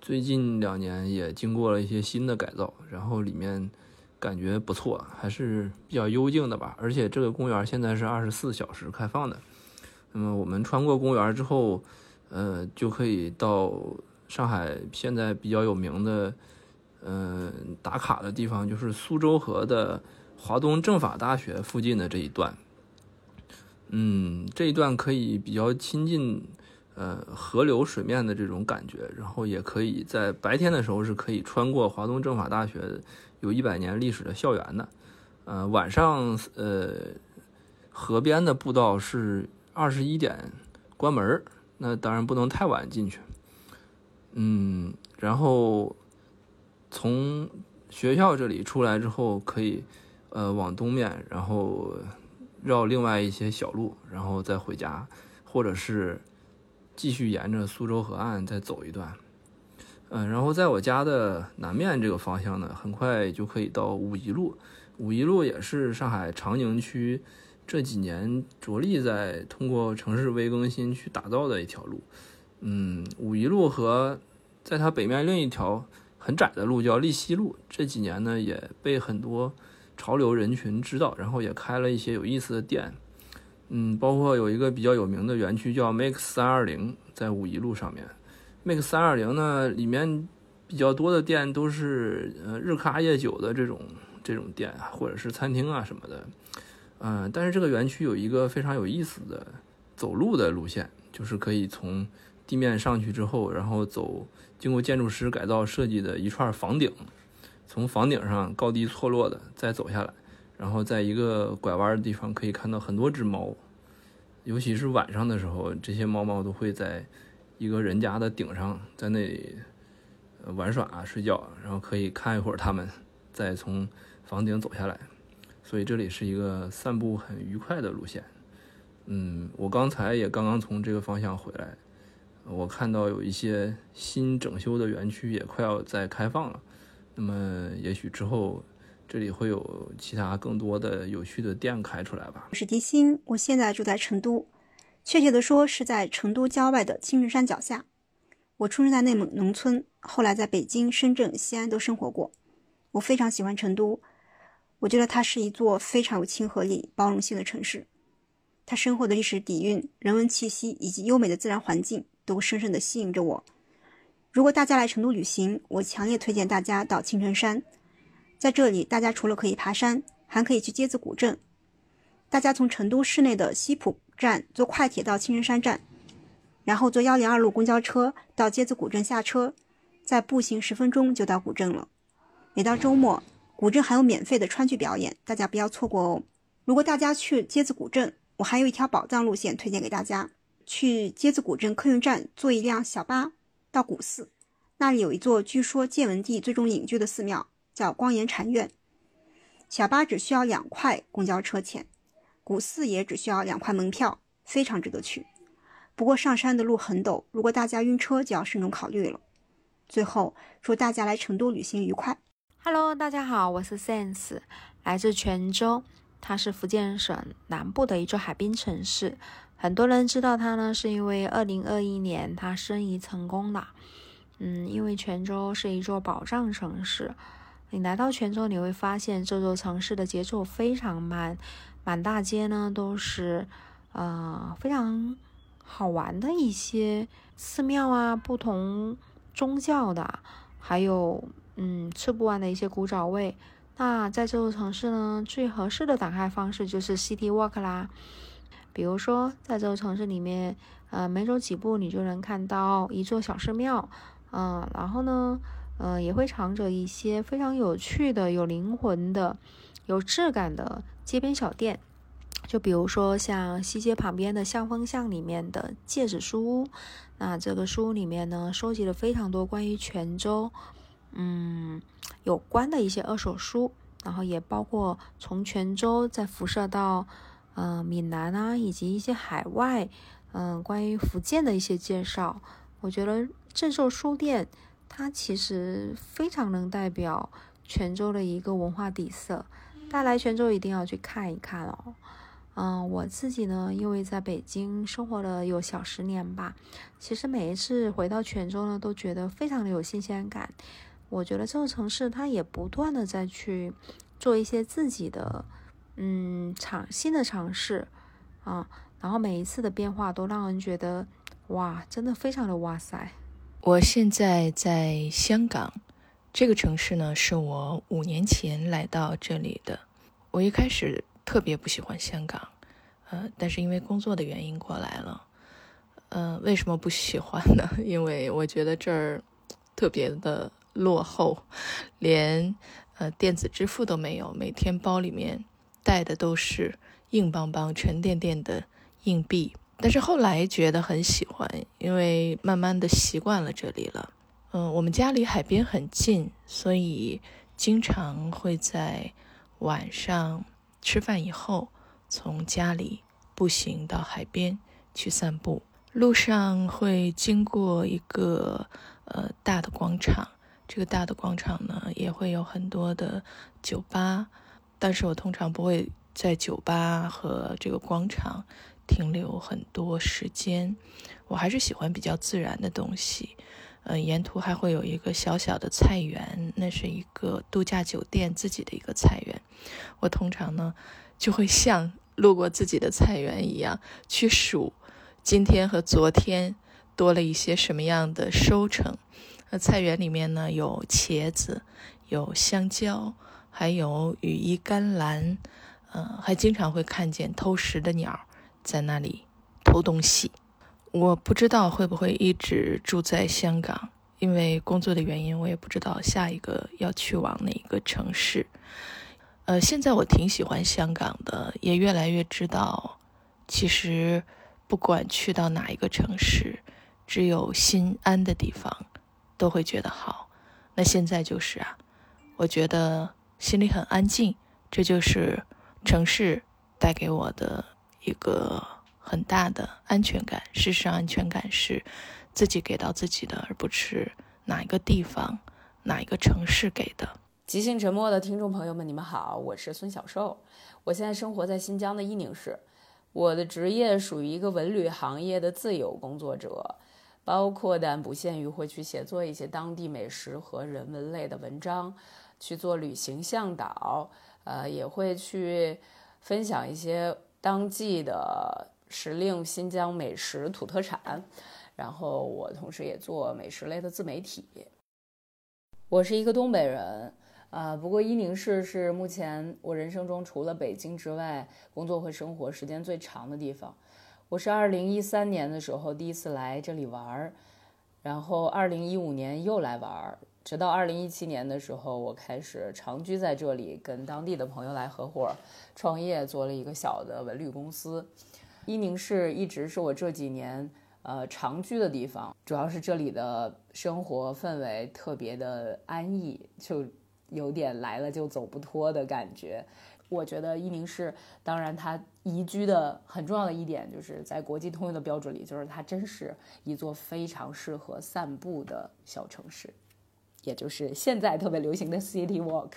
最近两年也经过了一些新的改造，然后里面感觉不错，还是比较幽静的吧。而且这个公园现在是二十四小时开放的。那么我们穿过公园之后，呃，就可以到。上海现在比较有名的，嗯，打卡的地方就是苏州河的华东政法大学附近的这一段。嗯，这一段可以比较亲近，呃，河流水面的这种感觉，然后也可以在白天的时候是可以穿过华东政法大学有一百年历史的校园的。呃，晚上呃，河边的步道是二十一点关门，那当然不能太晚进去。嗯，然后从学校这里出来之后，可以呃往东面，然后绕另外一些小路，然后再回家，或者是继续沿着苏州河岸再走一段。嗯，然后在我家的南面这个方向呢，很快就可以到五一路。五一路也是上海长宁区这几年着力在通过城市微更新去打造的一条路。嗯，五一路和在它北面另一条很窄的路叫立西路，这几年呢也被很多潮流人群知道，然后也开了一些有意思的店。嗯，包括有一个比较有名的园区叫 Make 三二零，在五一路上面。Make 三二零呢，里面比较多的店都是呃日咖夜酒的这种。这种店啊，或者是餐厅啊什么的，嗯，但是这个园区有一个非常有意思的走路的路线，就是可以从地面上去之后，然后走经过建筑师改造设计的一串房顶，从房顶上高低错落的再走下来，然后在一个拐弯的地方可以看到很多只猫，尤其是晚上的时候，这些猫猫都会在一个人家的顶上在那里玩耍啊睡觉，然后可以看一会儿它们再从。房顶走下来，所以这里是一个散步很愉快的路线。嗯，我刚才也刚刚从这个方向回来，我看到有一些新整修的园区也快要再开放了。那么也许之后这里会有其他更多的有趣的店开出来吧。我是迪欣，我现在住在成都，确切的说是在成都郊外的青城山脚下。我出生在内蒙农村，后来在北京、深圳、西安都生活过。我非常喜欢成都。我觉得它是一座非常有亲和力、包容性的城市，它深厚的历史底蕴、人文气息以及优美的自然环境都深深地吸引着我。如果大家来成都旅行，我强烈推荐大家到青城山。在这里，大家除了可以爬山，还可以去街子古镇。大家从成都市内的西浦站坐快铁到青城山站，然后坐幺零二路公交车到街子古镇下车，再步行十分钟就到古镇了。每到周末。古镇还有免费的川剧表演，大家不要错过哦。如果大家去街子古镇，我还有一条宝藏路线推荐给大家：去街子古镇客运站坐一辆小巴到古寺，那里有一座据说建文帝最终隐居的寺庙，叫光岩禅院。小巴只需要两块公交车钱，古寺也只需要两块门票，非常值得去。不过上山的路很陡，如果大家晕车就要慎重考虑了。最后，祝大家来成都旅行愉快。Hello，大家好，我是 Sense，来自泉州，它是福建省南部的一座海滨城市。很多人知道它呢，是因为2021年它申遗成功了。嗯，因为泉州是一座宝藏城市，你来到泉州，你会发现这座城市的节奏非常慢，满大街呢都是呃非常好玩的一些寺庙啊，不同宗教的，还有。嗯，吃不完的一些古早味。那在这座城市呢，最合适的打开方式就是 City Walk 啦。比如说，在这座城市里面，呃，每走几步你就能看到一座小寺庙，嗯，然后呢，呃，也会藏着一些非常有趣的、有灵魂的、有质感的街边小店。就比如说像西街旁边的向风巷里面的戒指书屋，那这个书屋里面呢，收集了非常多关于泉州。嗯，有关的一些二手书，然后也包括从泉州再辐射到呃闽南啊，以及一些海外，嗯，关于福建的一些介绍。我觉得正寿书店它其实非常能代表泉州的一个文化底色，大家来泉州一定要去看一看哦。嗯，我自己呢，因为在北京生活了有小十年吧，其实每一次回到泉州呢，都觉得非常的有新鲜感。我觉得这个城市它也不断的在去做一些自己的嗯尝新的尝试啊，然后每一次的变化都让人觉得哇，真的非常的哇塞！我现在在香港，这个城市呢是我五年前来到这里的。我一开始特别不喜欢香港，呃，但是因为工作的原因过来了。呃，为什么不喜欢呢？(laughs) 因为我觉得这儿特别的。落后，连呃，电子支付都没有，每天包里面带的都是硬邦邦、沉甸甸的硬币。但是后来觉得很喜欢，因为慢慢的习惯了这里了。嗯，我们家离海边很近，所以经常会在晚上吃饭以后，从家里步行到海边去散步。路上会经过一个呃大的广场，这个大的广场呢也会有很多的酒吧，但是我通常不会在酒吧和这个广场停留很多时间，我还是喜欢比较自然的东西。呃，沿途还会有一个小小的菜园，那是一个度假酒店自己的一个菜园。我通常呢，就会像路过自己的菜园一样去数今天和昨天多了一些什么样的收成。那菜园里面呢，有茄子，有香蕉，还有羽衣甘蓝，嗯，还经常会看见偷食的鸟在那里偷东西。我不知道会不会一直住在香港，因为工作的原因，我也不知道下一个要去往哪个城市。呃，现在我挺喜欢香港的，也越来越知道，其实不管去到哪一个城市，只有心安的地方，都会觉得好。那现在就是啊，我觉得心里很安静，这就是城市带给我的一个。很大的安全感，事实上，安全感是自己给到自己的，而不是哪一个地方、哪一个城市给的。即兴沉默的听众朋友们，你们好，我是孙小寿，我现在生活在新疆的伊宁市，我的职业属于一个文旅行业的自由工作者，包括但不限于会去写作一些当地美食和人文类的文章，去做旅行向导，呃，也会去分享一些当季的。时令新疆美食土特产，然后我同时也做美食类的自媒体。我是一个东北人，啊，不过伊宁市是目前我人生中除了北京之外工作和生活时间最长的地方。我是二零一三年的时候第一次来这里玩儿，然后二零一五年又来玩儿，直到二零一七年的时候，我开始长居在这里，跟当地的朋友来合伙创业，做了一个小的文旅公司。伊宁市一直是我这几年呃常居的地方，主要是这里的生活氛围特别的安逸，就有点来了就走不脱的感觉。我觉得伊宁市，当然它宜居的很重要的一点，就是在国际通用的标准里，就是它真是一座非常适合散步的小城市，也就是现在特别流行的 City Walk。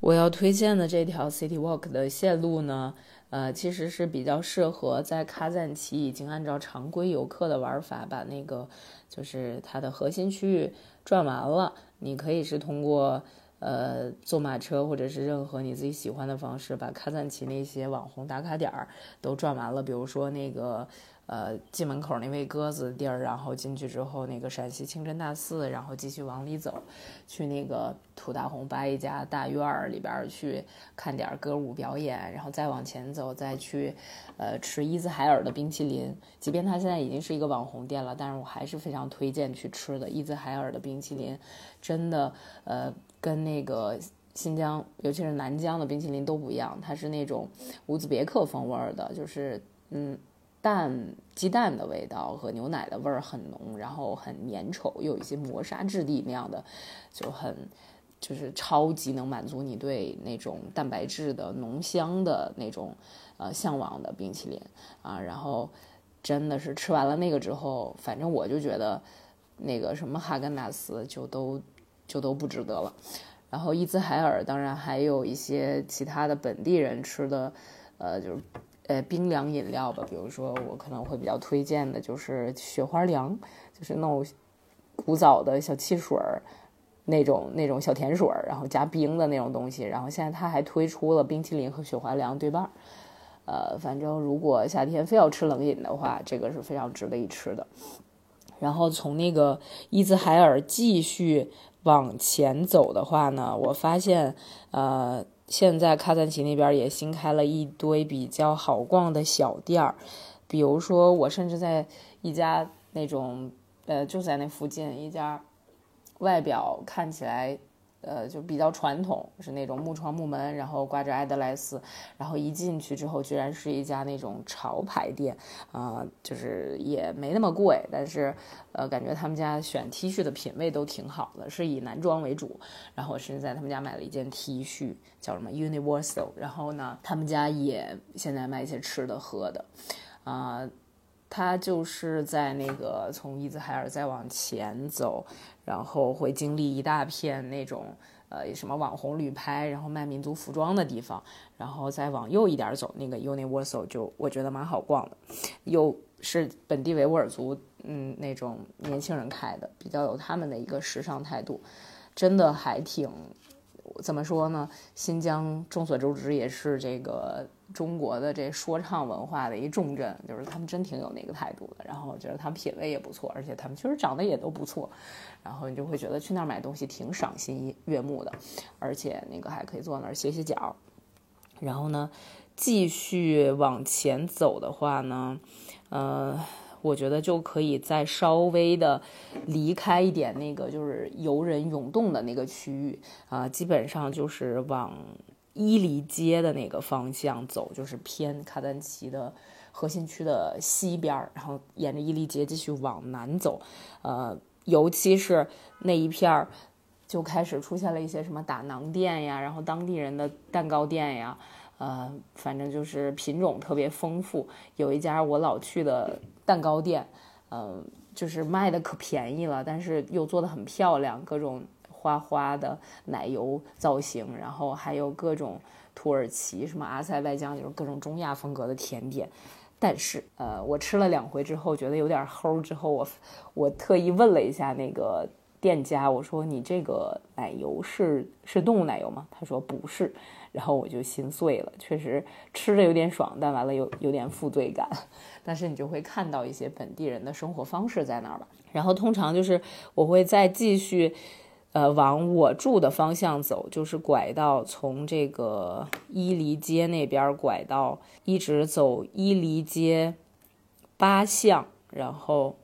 我要推荐的这条 City Walk 的线路呢？呃，其实是比较适合在卡赞其已经按照常规游客的玩法，把那个就是它的核心区域转完了。你可以是通过呃坐马车，或者是任何你自己喜欢的方式，把卡赞其那些网红打卡点儿都转完了。比如说那个。呃，进门口那喂鸽子的地儿，然后进去之后，那个陕西清真大寺，然后继续往里走，去那个土大红八一家大院里边去看点歌舞表演，然后再往前走，再去，呃，吃伊兹海尔的冰淇淋。即便它现在已经是一个网红店了，但是我还是非常推荐去吃的伊兹海尔的冰淇淋，真的，呃，跟那个新疆，尤其是南疆的冰淇淋都不一样，它是那种乌兹别克风味儿的，就是，嗯。蛋鸡蛋的味道和牛奶的味儿很浓，然后很粘稠，又有一些磨砂质地那样的，就很就是超级能满足你对那种蛋白质的浓香的那种呃向往的冰淇淋啊。然后真的是吃完了那个之后，反正我就觉得那个什么哈根达斯就都就都不值得了。然后伊兹海尔当然还有一些其他的本地人吃的，呃就是。呃，冰凉饮料吧，比如说我可能会比较推荐的就是雪花凉，就是那种古早的小汽水儿，那种那种小甜水儿，然后加冰的那种东西。然后现在它还推出了冰淇淋和雪花凉对半儿。呃，反正如果夏天非要吃冷饮的话，这个是非常值得一吃的。然后从那个伊兹海尔继续往前走的话呢，我发现呃。现在喀赞其那边也新开了一堆比较好逛的小店儿，比如说我甚至在一家那种呃就在那附近一家外表看起来呃，就比较传统，是那种木窗木门，然后挂着爱德莱斯，然后一进去之后，居然是一家那种潮牌店，啊，就是也没那么贵，但是，呃，感觉他们家选 T 恤的品味都挺好的，是以男装为主。然后我甚至在他们家买了一件 T 恤，叫什么 Universal。然后呢，他们家也现在卖一些吃的喝的，啊。它就是在那个从伊兹海尔再往前走，然后会经历一大片那种呃什么网红旅拍，然后卖民族服装的地方，然后再往右一点走，那个 Universal 就我觉得蛮好逛的，又是本地维吾尔族嗯那种年轻人开的，比较有他们的一个时尚态度，真的还挺怎么说呢？新疆众所周知也是这个。中国的这说唱文化的一重镇，就是他们真挺有那个态度的。然后我觉得他们品味也不错，而且他们确实长得也都不错。然后你就会觉得去那儿买东西挺赏心悦目的，而且那个还可以坐那儿歇歇脚。然后呢，继续往前走的话呢，呃，我觉得就可以再稍微的离开一点那个就是游人涌动的那个区域啊，基本上就是往。伊犁街的那个方向走，就是偏卡丹奇的核心区的西边然后沿着伊犁街继续往南走，呃，尤其是那一片儿，就开始出现了一些什么打馕店呀，然后当地人的蛋糕店呀，呃，反正就是品种特别丰富。有一家我老去的蛋糕店，嗯，就是卖的可便宜了，但是又做的很漂亮，各种。花花的奶油造型，然后还有各种土耳其什么阿塞拜疆，就是各种中亚风格的甜点。但是，呃，我吃了两回之后，觉得有点齁。之后，我我特意问了一下那个店家，我说：“你这个奶油是是动物奶油吗？”他说：“不是。”然后我就心碎了。确实吃着有点爽，但完了有有点负罪感。(laughs) 但是你就会看到一些本地人的生活方式在那儿吧。然后通常就是我会再继续。呃，往我住的方向走，就是拐到从这个伊犁街那边拐到，一直走伊犁街八巷，然后，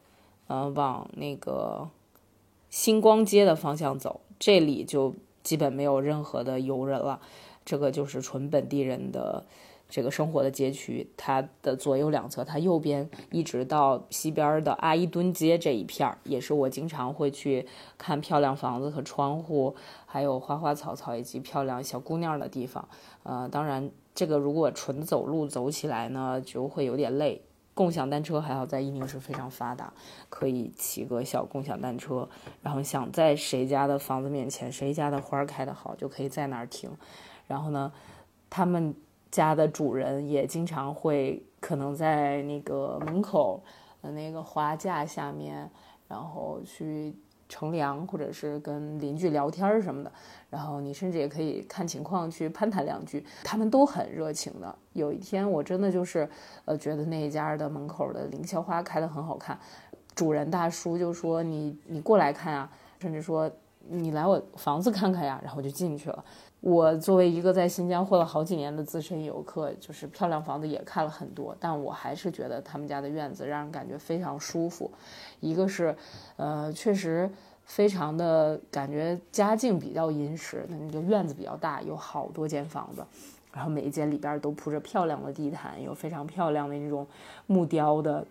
呃，往那个星光街的方向走，这里就基本没有任何的游人了，这个就是纯本地人的。这个生活的街区，它的左右两侧，它右边一直到西边的阿伊敦街这一片儿，也是我经常会去看漂亮房子和窗户，还有花花草草以及漂亮小姑娘的地方。呃，当然，这个如果纯走路走起来呢，就会有点累。共享单车还好在伊宁是非常发达，可以骑个小共享单车，然后想在谁家的房子面前，谁家的花开得好，就可以在那儿停。然后呢，他们。家的主人也经常会可能在那个门口的那个花架下面，然后去乘凉，或者是跟邻居聊天什么的。然后你甚至也可以看情况去攀谈两句，他们都很热情的。有一天我真的就是呃觉得那一家的门口的凌霄花开得很好看，主人大叔就说你你过来看啊，甚至说你来我房子看看呀，然后就进去了。我作为一个在新疆混了好几年的资深游客，就是漂亮房子也看了很多，但我还是觉得他们家的院子让人感觉非常舒服。一个是，呃，确实非常的感觉家境比较殷实，那个院子比较大，有好多间房子，然后每一间里边都铺着漂亮的地毯，有非常漂亮的那种木雕的。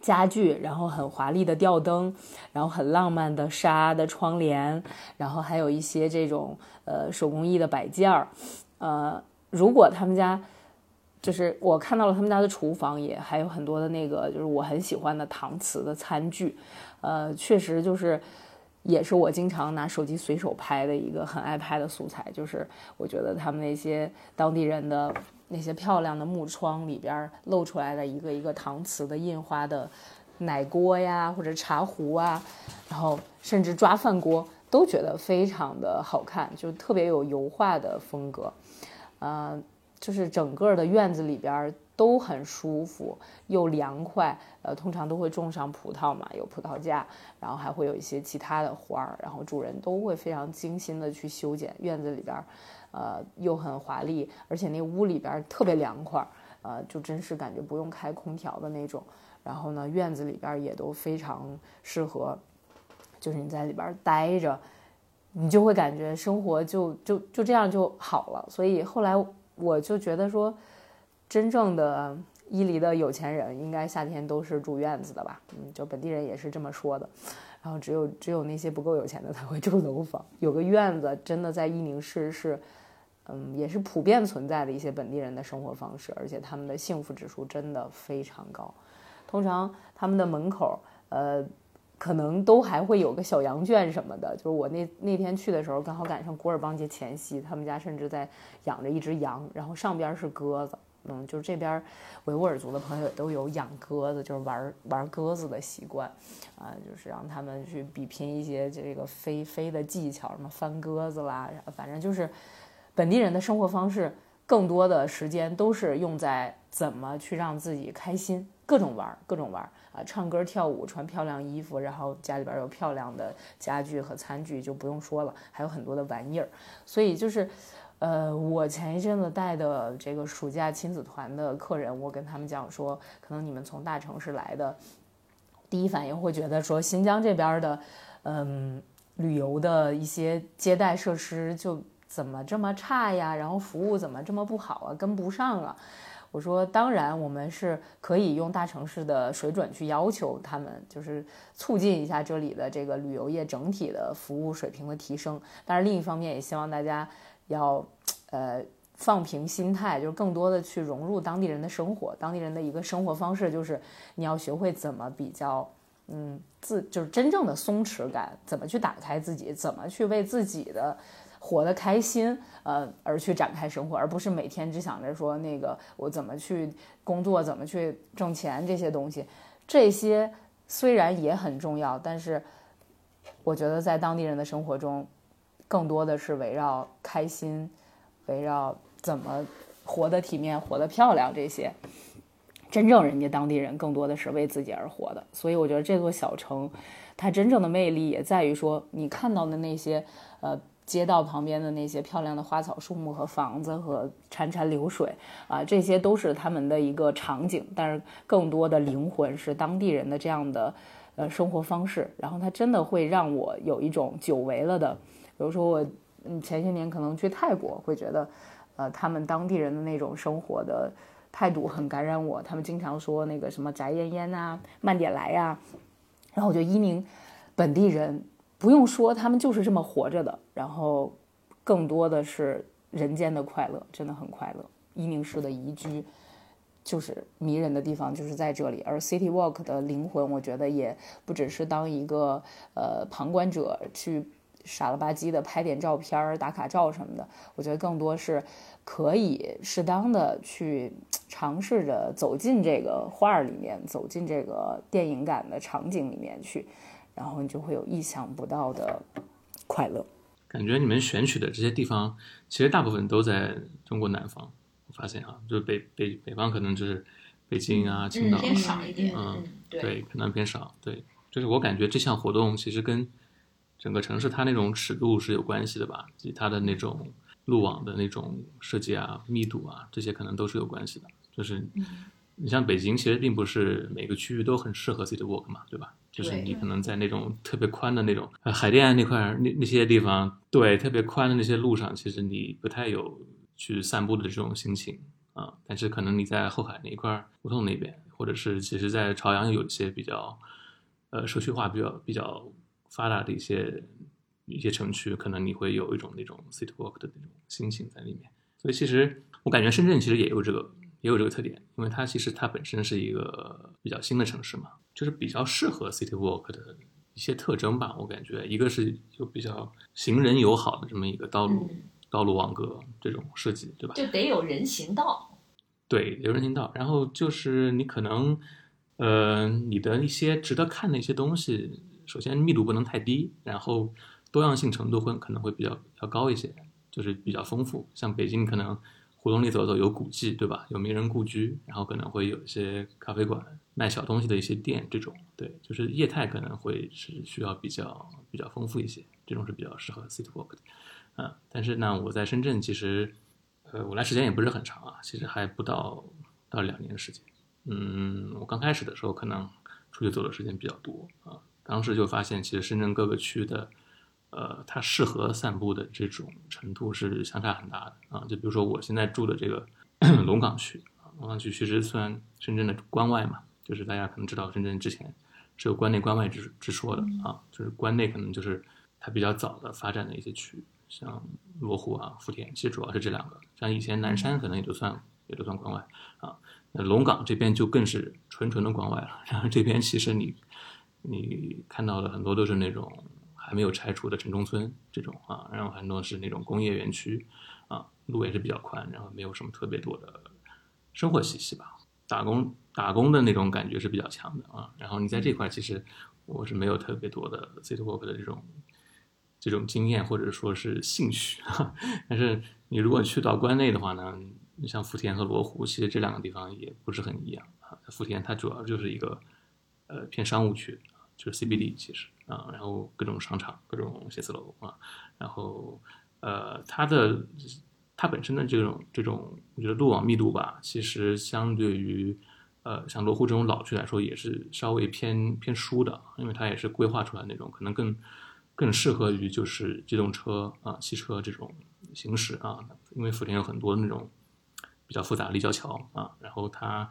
家具，然后很华丽的吊灯，然后很浪漫的纱的窗帘，然后还有一些这种呃手工艺的摆件儿，呃，如果他们家就是我看到了他们家的厨房，也还有很多的那个就是我很喜欢的搪瓷的餐具，呃，确实就是也是我经常拿手机随手拍的一个很爱拍的素材，就是我觉得他们那些当地人的。那些漂亮的木窗里边露出来的一个一个搪瓷的印花的奶锅呀，或者茶壶啊，然后甚至抓饭锅都觉得非常的好看，就特别有油画的风格。呃，就是整个的院子里边都很舒服又凉快。呃，通常都会种上葡萄嘛，有葡萄架，然后还会有一些其他的花儿，然后主人都会非常精心的去修剪院子里边儿。呃，又很华丽，而且那屋里边特别凉快，呃，就真是感觉不用开空调的那种。然后呢，院子里边也都非常适合，就是你在里边待着，你就会感觉生活就就就这样就好了。所以后来我就觉得说，真正的伊犁的有钱人应该夏天都是住院子的吧？嗯，就本地人也是这么说的。然后只有只有那些不够有钱的才会住楼房，有个院子真的在伊宁市是，嗯，也是普遍存在的一些本地人的生活方式，而且他们的幸福指数真的非常高。通常他们的门口，呃，可能都还会有个小羊圈什么的。就是我那那天去的时候，刚好赶上古尔邦节前夕，他们家甚至在养着一只羊，然后上边是鸽子。嗯，就是这边维吾尔族的朋友也都有养鸽子，就是玩玩鸽子的习惯，啊，就是让他们去比拼一些这个飞飞的技巧，什么翻鸽子啦，反正就是本地人的生活方式，更多的时间都是用在怎么去让自己开心，各种玩，各种玩啊，唱歌跳舞，穿漂亮衣服，然后家里边有漂亮的家具和餐具就不用说了，还有很多的玩意儿，所以就是。呃，我前一阵子带的这个暑假亲子团的客人，我跟他们讲说，可能你们从大城市来的，第一反应会觉得说新疆这边的，嗯，旅游的一些接待设施就怎么这么差呀？然后服务怎么这么不好啊？跟不上啊？我说，当然我们是可以用大城市的水准去要求他们，就是促进一下这里的这个旅游业整体的服务水平的提升。但是另一方面，也希望大家。要，呃，放平心态，就是更多的去融入当地人的生活。当地人的一个生活方式就是，你要学会怎么比较，嗯，自就是真正的松弛感，怎么去打开自己，怎么去为自己的活得开心，呃，而去展开生活，而不是每天只想着说那个我怎么去工作，怎么去挣钱这些东西。这些虽然也很重要，但是我觉得在当地人的生活中。更多的是围绕开心，围绕怎么活得体面、活得漂亮这些。真正人家当地人更多的是为自己而活的，所以我觉得这座小城，它真正的魅力也在于说，你看到的那些呃街道旁边的那些漂亮的花草树木和房子和潺潺流水啊，这些都是他们的一个场景，但是更多的灵魂是当地人的这样的呃生活方式，然后它真的会让我有一种久违了的。比如说我，嗯，前些年可能去泰国，会觉得，呃，他们当地人的那种生活的态度很感染我。他们经常说那个什么“宅烟烟”呐，“慢点来”呀。然后我觉得伊宁本地人不用说，他们就是这么活着的。然后更多的是人间的快乐，真的很快乐。伊宁市的宜居就是迷人的地方，就是在这里。而 City Walk 的灵魂，我觉得也不只是当一个呃旁观者去。傻了吧唧的拍点照片、打卡照什么的，我觉得更多是可以适当的去尝试着走进这个画儿里面，走进这个电影感的场景里面去，然后你就会有意想不到的快乐。感觉你们选取的这些地方，其实大部分都在中国南方。我发现啊，就是北北北方可能就是北京啊、青岛偏少一点，嗯，对，可能偏少。对，就是我感觉这项活动其实跟整个城市它那种尺度是有关系的吧，以及它的那种路网的那种设计啊、密度啊，这些可能都是有关系的。就是你像北京，其实并不是每个区域都很适合 city walk 嘛，对吧？就是你可能在那种特别宽的那种海淀那块那那些地方，对，特别宽的那些路上，其实你不太有去散步的这种心情啊。但是可能你在后海那一块胡同那边，或者是其实在朝阳有一些比较呃社区化比较比较。发达的一些一些城区，可能你会有一种那种 city walk 的那种心情在里面。所以其实我感觉深圳其实也有这个也有这个特点，因为它其实它本身是一个比较新的城市嘛，就是比较适合 city walk 的一些特征吧。我感觉一个是就比较行人友好的这么一个道路道路网格这种设计，对吧？就得有人行道。对，有人行道。然后就是你可能呃你的一些值得看的一些东西。首先密度不能太低，然后多样性程度会可能会比较要高一些，就是比较丰富。像北京可能胡同里走走有古迹，对吧？有名人故居，然后可能会有一些咖啡馆卖小东西的一些店，这种对，就是业态可能会是需要比较比较丰富一些，这种是比较适合 city walk 的。嗯，但是呢，我在深圳其实，呃，我来时间也不是很长啊，其实还不到到两年的时间。嗯，我刚开始的时候可能出去走的时间比较多啊。当时就发现，其实深圳各个区的呃，它适合散步的这种程度是相差很大的啊。就比如说我现在住的这个 (clears throat) 龙岗区啊，龙岗区其实算深圳的关外嘛，就是大家可能知道深圳之前是有关内关外之之说的啊，就是关内可能就是它比较早的发展的一些区域，像罗湖啊、福田，其实主要是这两个。像以前南山可能也都算也都算关外啊，那龙岗这边就更是纯纯的关外了。然后这边其实你你看到的很多都是那种。还没有拆除的城中村这种啊，然后很多是那种工业园区，啊，路也是比较宽，然后没有什么特别多的生活气息吧。打工打工的那种感觉是比较强的啊。然后你在这块其实我是没有特别多的 city walk 的这种这种经验或者说是兴趣。(laughs) 但是你如果去到关内的话呢，你像福田和罗湖，其实这两个地方也不是很一样啊。福田它主要就是一个呃偏商务区，就是 CBD 其实。啊，然后各种商场、各种写字楼啊，然后呃，它的它本身的这种这种，我觉得路网密度吧，其实相对于呃像罗湖这种老区来说，也是稍微偏偏疏的，因为它也是规划出来那种，可能更更适合于就是机动车啊、汽车这种行驶啊，因为福田有很多那种比较复杂的立交桥啊，然后它。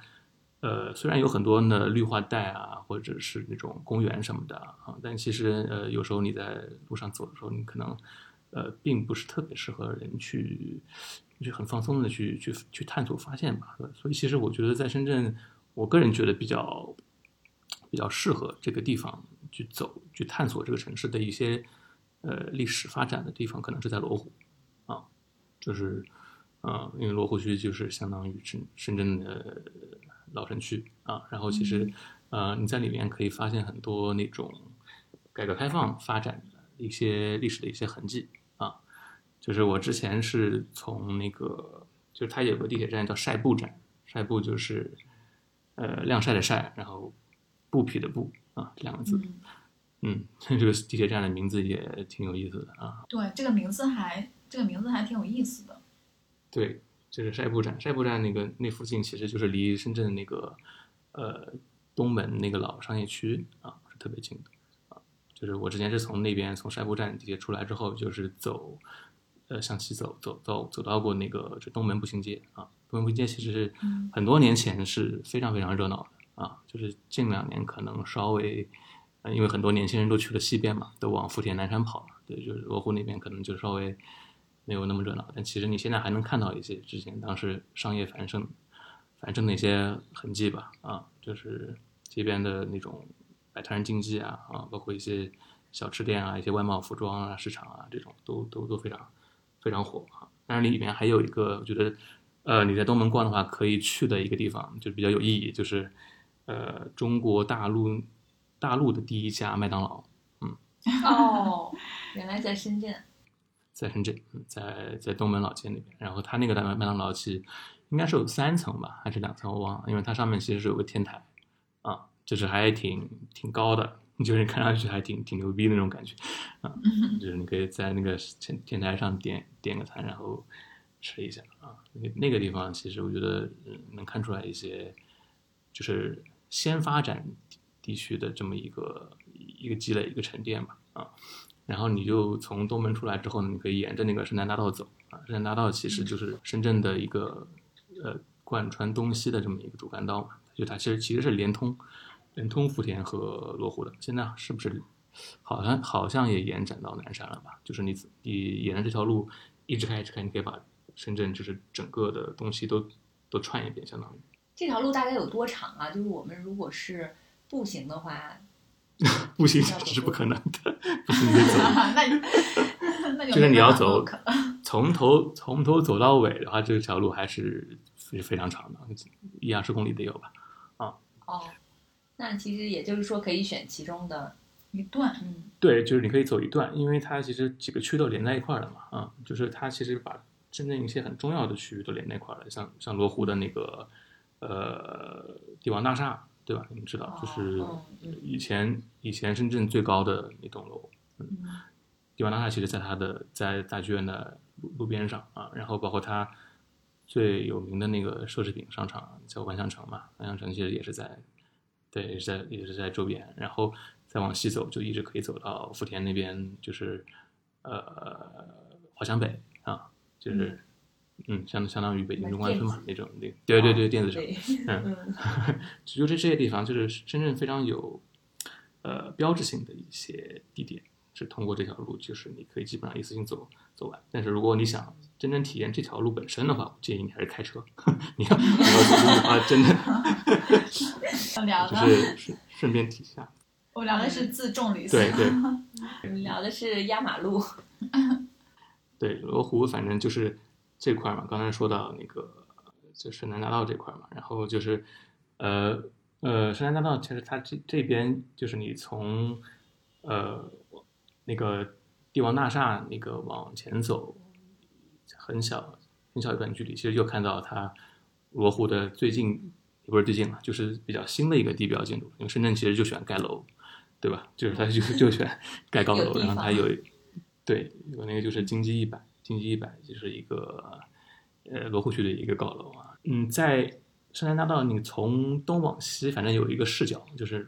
呃，虽然有很多的绿化带啊，或者是那种公园什么的啊，但其实呃，有时候你在路上走的时候，你可能呃，并不是特别适合人去去很放松的去去去探索发现吧。所以其实我觉得在深圳，我个人觉得比较比较适合这个地方去走去探索这个城市的一些呃历史发展的地方，可能是在罗湖啊，就是呃，因为罗湖区就是相当于深深圳的。老城区啊，然后其实，呃，你在里面可以发现很多那种改革开放发展的一些历史的一些痕迹啊。就是我之前是从那个，就是它有个地铁站叫晒布站，晒布就是呃晾晒的晒，然后布匹的布啊这两个字。嗯，这个地铁站的名字也挺有意思的啊。对，这个名字还这个名字还挺有意思的。对。就是晒布站，晒布站那个那附近其实就是离深圳那个呃东门那个老商业区啊是特别近的啊。就是我之前是从那边从晒布站地铁出来之后，就是走呃向西走走走走到过那个就东门步行街啊。东门步行街其实是很多年前是非常非常热闹的啊，就是近两年可能稍微因为很多年轻人都去了西边嘛，都往福田南山跑了，对，就是罗湖那边可能就稍微。没有那么热闹，但其实你现在还能看到一些之前当时商业繁盛繁盛的一些痕迹吧？啊，就是街边的那种摆摊经济啊，啊，包括一些小吃店啊，一些外贸服装啊市场啊，这种都都都非常非常火啊。但是里面还有一个，我觉得呃你在东门逛的话可以去的一个地方，就是比较有意义，就是呃中国大陆大陆的第一家麦当劳。嗯，(laughs) 哦，原来在深圳。在深圳，在在东门老街那边，然后它那个麦麦当劳其实应该是有三层吧，还是两层我忘了，因为它上面其实是有个天台，啊，就是还挺挺高的，(laughs) 就是看上去还挺挺牛逼那种感觉，啊，(laughs) 就是你可以在那个天天台上点点个餐，然后吃一下啊，那那个地方其实我觉得能看出来一些，就是先发展地区的这么一个一个积累一个沉淀吧，啊。然后你就从东门出来之后呢，你可以沿着那个深南大道走啊。深南大道其实就是深圳的一个呃贯穿东西的这么一个主干道嘛，就它其实其实是连通连通福田和罗湖的。现在是不是好像好像也延展到南山了吧？就是你你沿着这条路一直开一直开，你可以把深圳就是整个的东西都都串一遍，相当于。这条路大概有多长啊？就是我们如果是步行的话。(laughs) 步行是不可能的，(laughs) 步行得走。(laughs) 那就是你要走，从头从头走到尾的话，这条路还是是非常长的，一二十公里得有吧？啊。哦，那其实也就是说，可以选其中的一段。嗯，对，就是你可以走一段，因为它其实几个区都连在一块儿了嘛。啊，就是它其实把真正一些很重要的区域都连在一块儿了，像像罗湖的那个呃帝王大厦。对吧？你们知道，就是以前以前深圳最高的那栋楼，嗯，帝王大厦其实在它的在大剧院的路路边上啊，然后包括它最有名的那个奢侈品商场叫万象城嘛，万象城其实也是在，对，也是在也是在周边，然后再往西走就一直可以走到福田那边，就是呃华强北啊，就是嗯相相当于北京中关村嘛那种那对对对电子城，嗯，(laughs) 就这这些地方就是深圳非常有呃标志性的一些地点。是通过这条路，就是你可以基本上一次性走走完。但是如果你想真正体验这条路本身的话，我建议你还是开车。(laughs) 你要你要走路的话，真的 (laughs) 就是顺顺便提一下。我聊的是自重旅行，对对，聊的是压马路。对罗湖，反正就是这块嘛。刚才说到那个就深南大道这块嘛，然后就是呃呃深南大道，其实它这这边就是你从呃。那个帝王大厦，那个往前走，很小很小一段距离，其实就看到它罗湖的最近也不是最近了，就是比较新的一个地标建筑。因为深圳其实就喜欢盖楼，对吧？就是它就就喜欢盖高楼，然后它有对有那个就是金鸡一百，金鸡一百就是一个呃罗湖区的一个高楼啊。嗯，在深南大道，你从东往西，反正有一个视角，就是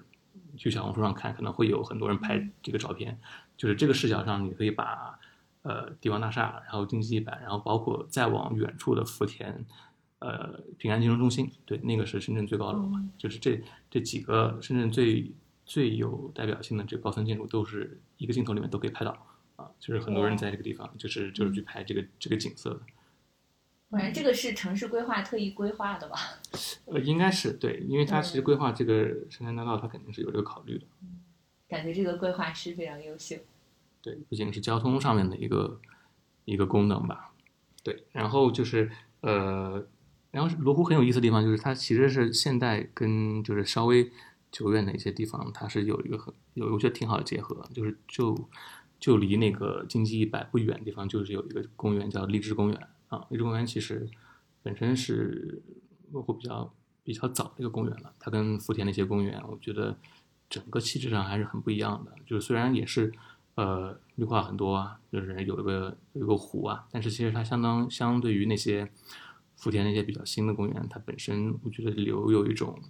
去小红书上看，可能会有很多人拍这个照片。就是这个视角上，你可以把，呃，帝王大厦，然后金鸡一百，然后包括再往远处的福田，呃，平安金融中心，对，那个是深圳最高楼嘛，就是这这几个深圳最最有代表性的这个高层建筑，都是一个镜头里面都可以拍到，啊，就是很多人在这个地方，就是就是去拍这个这个景色的。反正这个是城市规划特意规划的吧？(laughs) 呃，应该是对，因为它其实规划这个深山大道，它肯定是有这个考虑的。感觉这个规划师非常优秀。对，不仅是交通上面的一个一个功能吧，对，然后就是呃，然后罗湖很有意思的地方就是它其实是现代跟就是稍微久远的一些地方，它是有一个很有我觉得挺好的结合，就是就就离那个金鸡一百不远的地方，就是有一个公园叫荔枝公园啊，荔枝公园其实本身是落户比较比较早的一个公园了，它跟福田那些公园，我觉得整个气质上还是很不一样的，就是虽然也是。呃，绿化很多啊，就是有一个有个湖啊，但是其实它相当相对于那些福田那些比较新的公园，它本身我觉得留有一种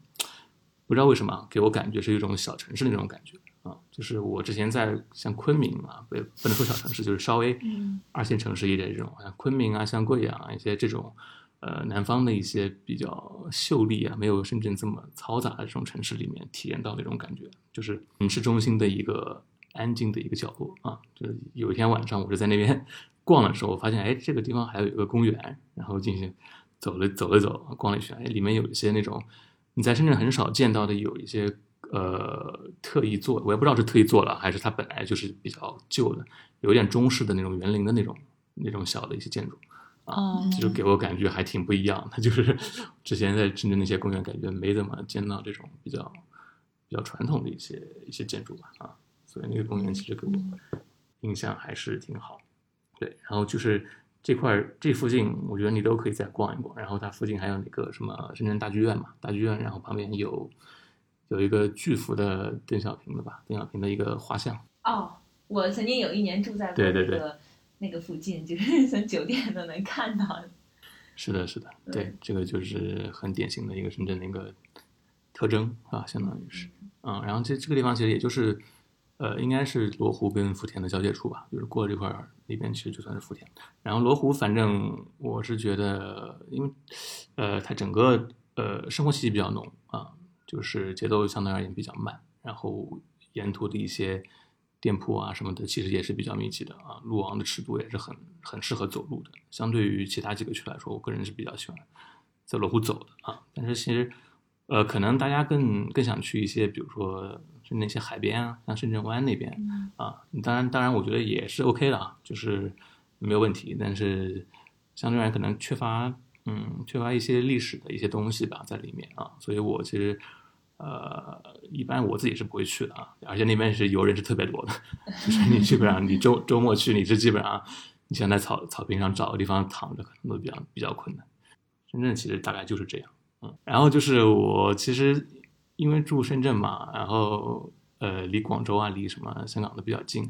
不知道为什么给我感觉是一种小城市的那种感觉啊，就是我之前在像昆明啊，不不能说小城市，就是稍微二线城市一点这种，像昆明啊，像贵阳啊一些这种呃南方的一些比较秀丽啊，没有深圳这么嘈杂的这种城市里面体验到那种感觉，就是城市中心的一个。安静的一个角落啊，就是有一天晚上，我是在那边 (laughs) 逛的时候，我发现哎，这个地方还有一个公园，然后进行走了走了走，逛了一圈，哎，里面有一些那种你在深圳很少见到的，有一些呃特意做，我也不知道是特意做了还是它本来就是比较旧的，有点中式的那种园林的那种那种小的一些建筑啊，就给我感觉还挺不一样的，(laughs) 就是之前在深圳那些公园感觉没怎么见到这种比较比较传统的一些一些建筑吧啊。所以那个公园其实给我印象还是挺好，对。然后就是这块这附近，我觉得你都可以再逛一逛。然后它附近还有那个什么深圳大剧院嘛，大剧院，然后旁边有有一个巨幅的邓小平的吧，邓小平的一个画像。哦，我曾经有一年住在那个那个附近，就是从酒店都能看到。是的，是的，对，这个就是很典型的一个深圳的一个特征啊，相当于是，嗯，然后这这个地方其实也就是。呃，应该是罗湖跟福田的交界处吧，就是过了这块儿那边，其实就算是福田。然后罗湖，反正我是觉得，因为，呃，它整个呃生活气息比较浓啊，就是节奏相对而言比较慢。然后沿途的一些店铺啊什么的，其实也是比较密集的啊，路网的尺度也是很很适合走路的。相对于其他几个区来说，我个人是比较喜欢在罗湖走的啊。但是其实，呃，可能大家更更想去一些，比如说。就那些海边啊，像深圳湾那边啊，当然，当然，我觉得也是 OK 的啊，就是没有问题。但是相对而言，可能缺乏，嗯，缺乏一些历史的一些东西吧，在里面啊。所以我其实，呃，一般我自己是不会去的啊。而且那边是游人是特别多的，(laughs) 就是你基本上你周周末去，你是基本上你想在草草坪上找个地方躺着，可能都比较比较困难。深圳其实大概就是这样，嗯。然后就是我其实。因为住深圳嘛，然后呃离广州啊，离什么香港都比较近，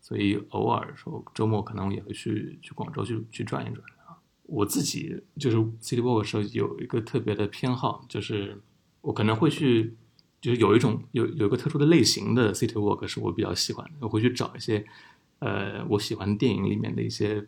所以偶尔说周末可能也会去去广州去去转一转啊。我自己就是 City Walk 的时候有一个特别的偏好，就是我可能会去，就是有一种有有一个特殊的类型的 City Walk 是我比较喜欢的，我会去找一些呃我喜欢电影里面的一些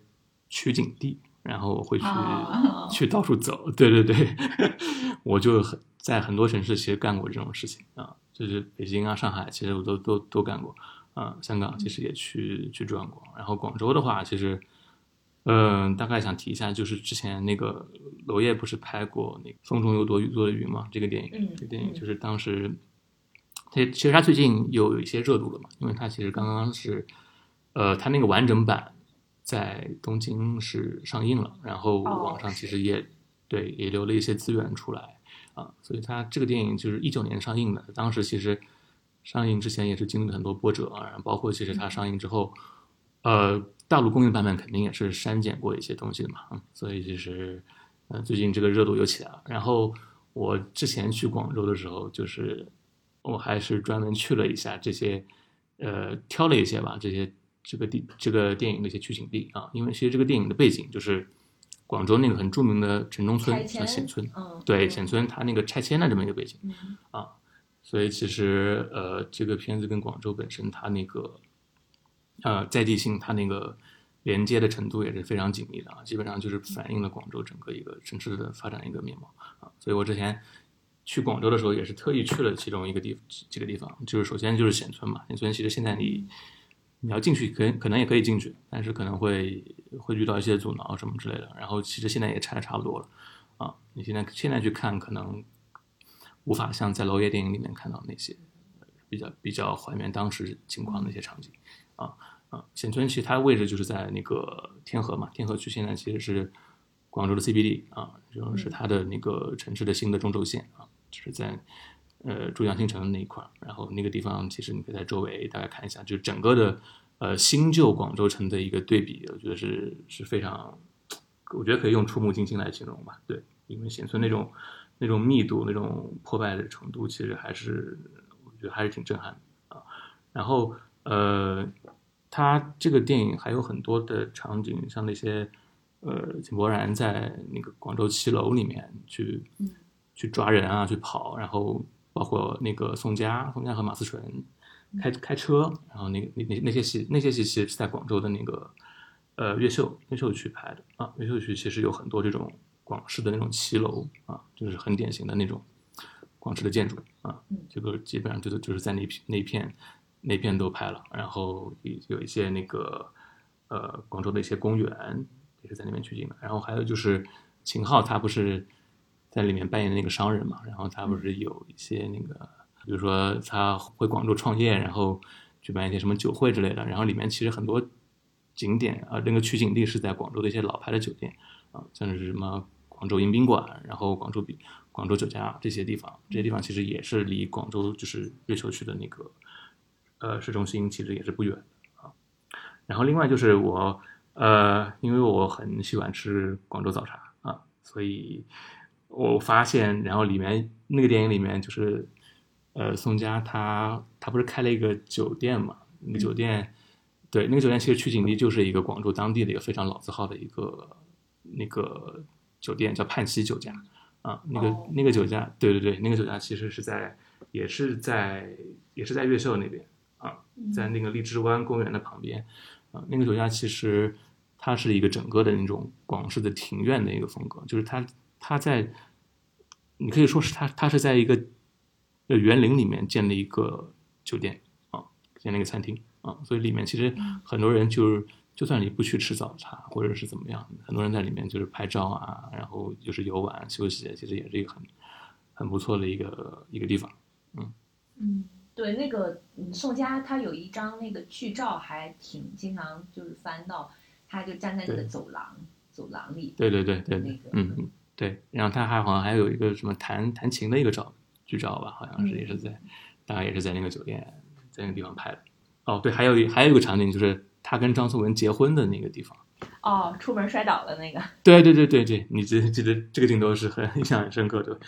取景地，然后我会去、哦去到处走。对对对，(laughs) 我就很在很多城市其实干过这种事情啊，就是北京啊、上海，其实我都都都干过啊。香港其实也去去转过，然后广州的话，其实。嗯，大概想提一下，就是之前那个娄烨不是拍过那个《风中有朵雨做的云》嘛？这个电影，嗯这个电影嗯就是当时，他其实他最近有一些热度了嘛，因为他其实刚刚是，呃，他那个完整版在东京是上映了，然后哦网上其实也、对也留了一些资源出来啊，所以他这个电影就是一九年上映的，当时其实上映之前也是经历了很多波折啊，然后包括其实它上映之后，呃，大陆公映版本肯定也是删减过一些东西的嘛，嗯所以就是呃最近这个热度又起来了。然后我之前去广州的时候，就是我还是专门去了一下这些，呃，挑了一些吧，这些这个地这个电影的一些取景地啊，因为其实这个电影的背景就是广州那个很著名的城中村叫显村，嗯，对，嗯显村它那个拆迁的这么一个背景。嗯啊，所以其实呃，这个片子跟广州本身它那个呃在地性，它那个连接的程度也是非常紧密的啊，基本上就是反映了广州整个一个城市的发展一个面貌啊。所以我之前去广州的时候，也是特意去了其中一个地几个地方，就是首先就是显村嘛，显村其实现在你你要进去可可能也可以进去，但是可能会会遇到一些阻挠什么之类的。然后其实现在也拆的差不多了啊，你现在现在去看可能无法像在娄烨电影里面看到那些比较比较还原当时情况的一些场景啊啊。显村其实它的位置就是在那个天河嘛，天河区现在其实是广州的 CBD 啊，就是它的那个城市的新的中轴线啊，就是在呃珠江新城那一块儿，然后那个地方其实你可以在周围大概看一下，就整个的呃新旧广州城的一个对比，我觉得是是非常，我觉得可以用触目惊心来形容吧。对，因为显村那种那种密度、那种破败的程度，其实还是我觉得还是挺震撼的啊。然后呃，他这个电影还有很多的场景，像那些呃井柏然在那个广州骑楼里面去、去抓人啊，去跑，然后包括那个宋佳、宋佳和马思纯开开车，然后那那那那些戏那些戏其实是在广州的那个呃越秀越秀区拍的啊，越秀区其实有很多这种广式的那种骑楼啊，就是很典型的那种广式的建筑啊，这个基本上就是就是在那片那片那片都拍了，然后有有一些那个呃广州的一些公园也是在那边取景的，然后还有就是秦昊他不是在里面扮演的那个商人嘛，然后他不是有一些那个，比如说他回广州创业，然后举办一些什么酒会之类的，然后里面其实很多景点啊，那个取景地是在广州的一些老牌的酒店啊，像是什么广州迎宾馆，然后广州比广州酒家这些地方，这些地方其实也是离广州就是越秀区的那个呃市中心其实也是不远啊。然后另外就是我呃，因为我很喜欢吃广州早茶啊，所以我发现，然后里面那个电影里面就是呃宋佳他他不是开了一个酒店嘛，那个酒店。对，那个酒店其实取景地就是一个广州当地的一个非常老字号的一个那个酒店，叫盼溪酒家啊。那个、哦那个酒家，对对对，那个酒家其实是在也是在也是在越秀那边啊，在那个荔枝湾公园的旁边啊。那个酒家其实它是一个整个的那种广式的庭院的一个风格，就是它它在你可以说是它它是在一个呃园林里面建了一个酒店啊，建了一个餐厅。啊，所以里面其实很多人就是，就算你不去吃早茶或者是怎么样，很多人在里面就是拍照啊，然后就是游玩休息，其实也是一个很很不错的一个一个地方。嗯嗯，对，那个嗯宋佳她有一张那个剧照，还挺经常就是翻到，她就站在那个走廊走廊里，对对对对对那个，嗯嗯对。然后他还好像还有一个什么弹弹琴的一个照剧照吧，好像是嗯也是在，大概也是在那个酒店在那个地方拍的。哦，对，还有一还有一个场景就是她跟张颂文结婚的那个地方。哦，出门摔倒了那个，对对对对对，你记记得这个镜头是很印象很深刻的。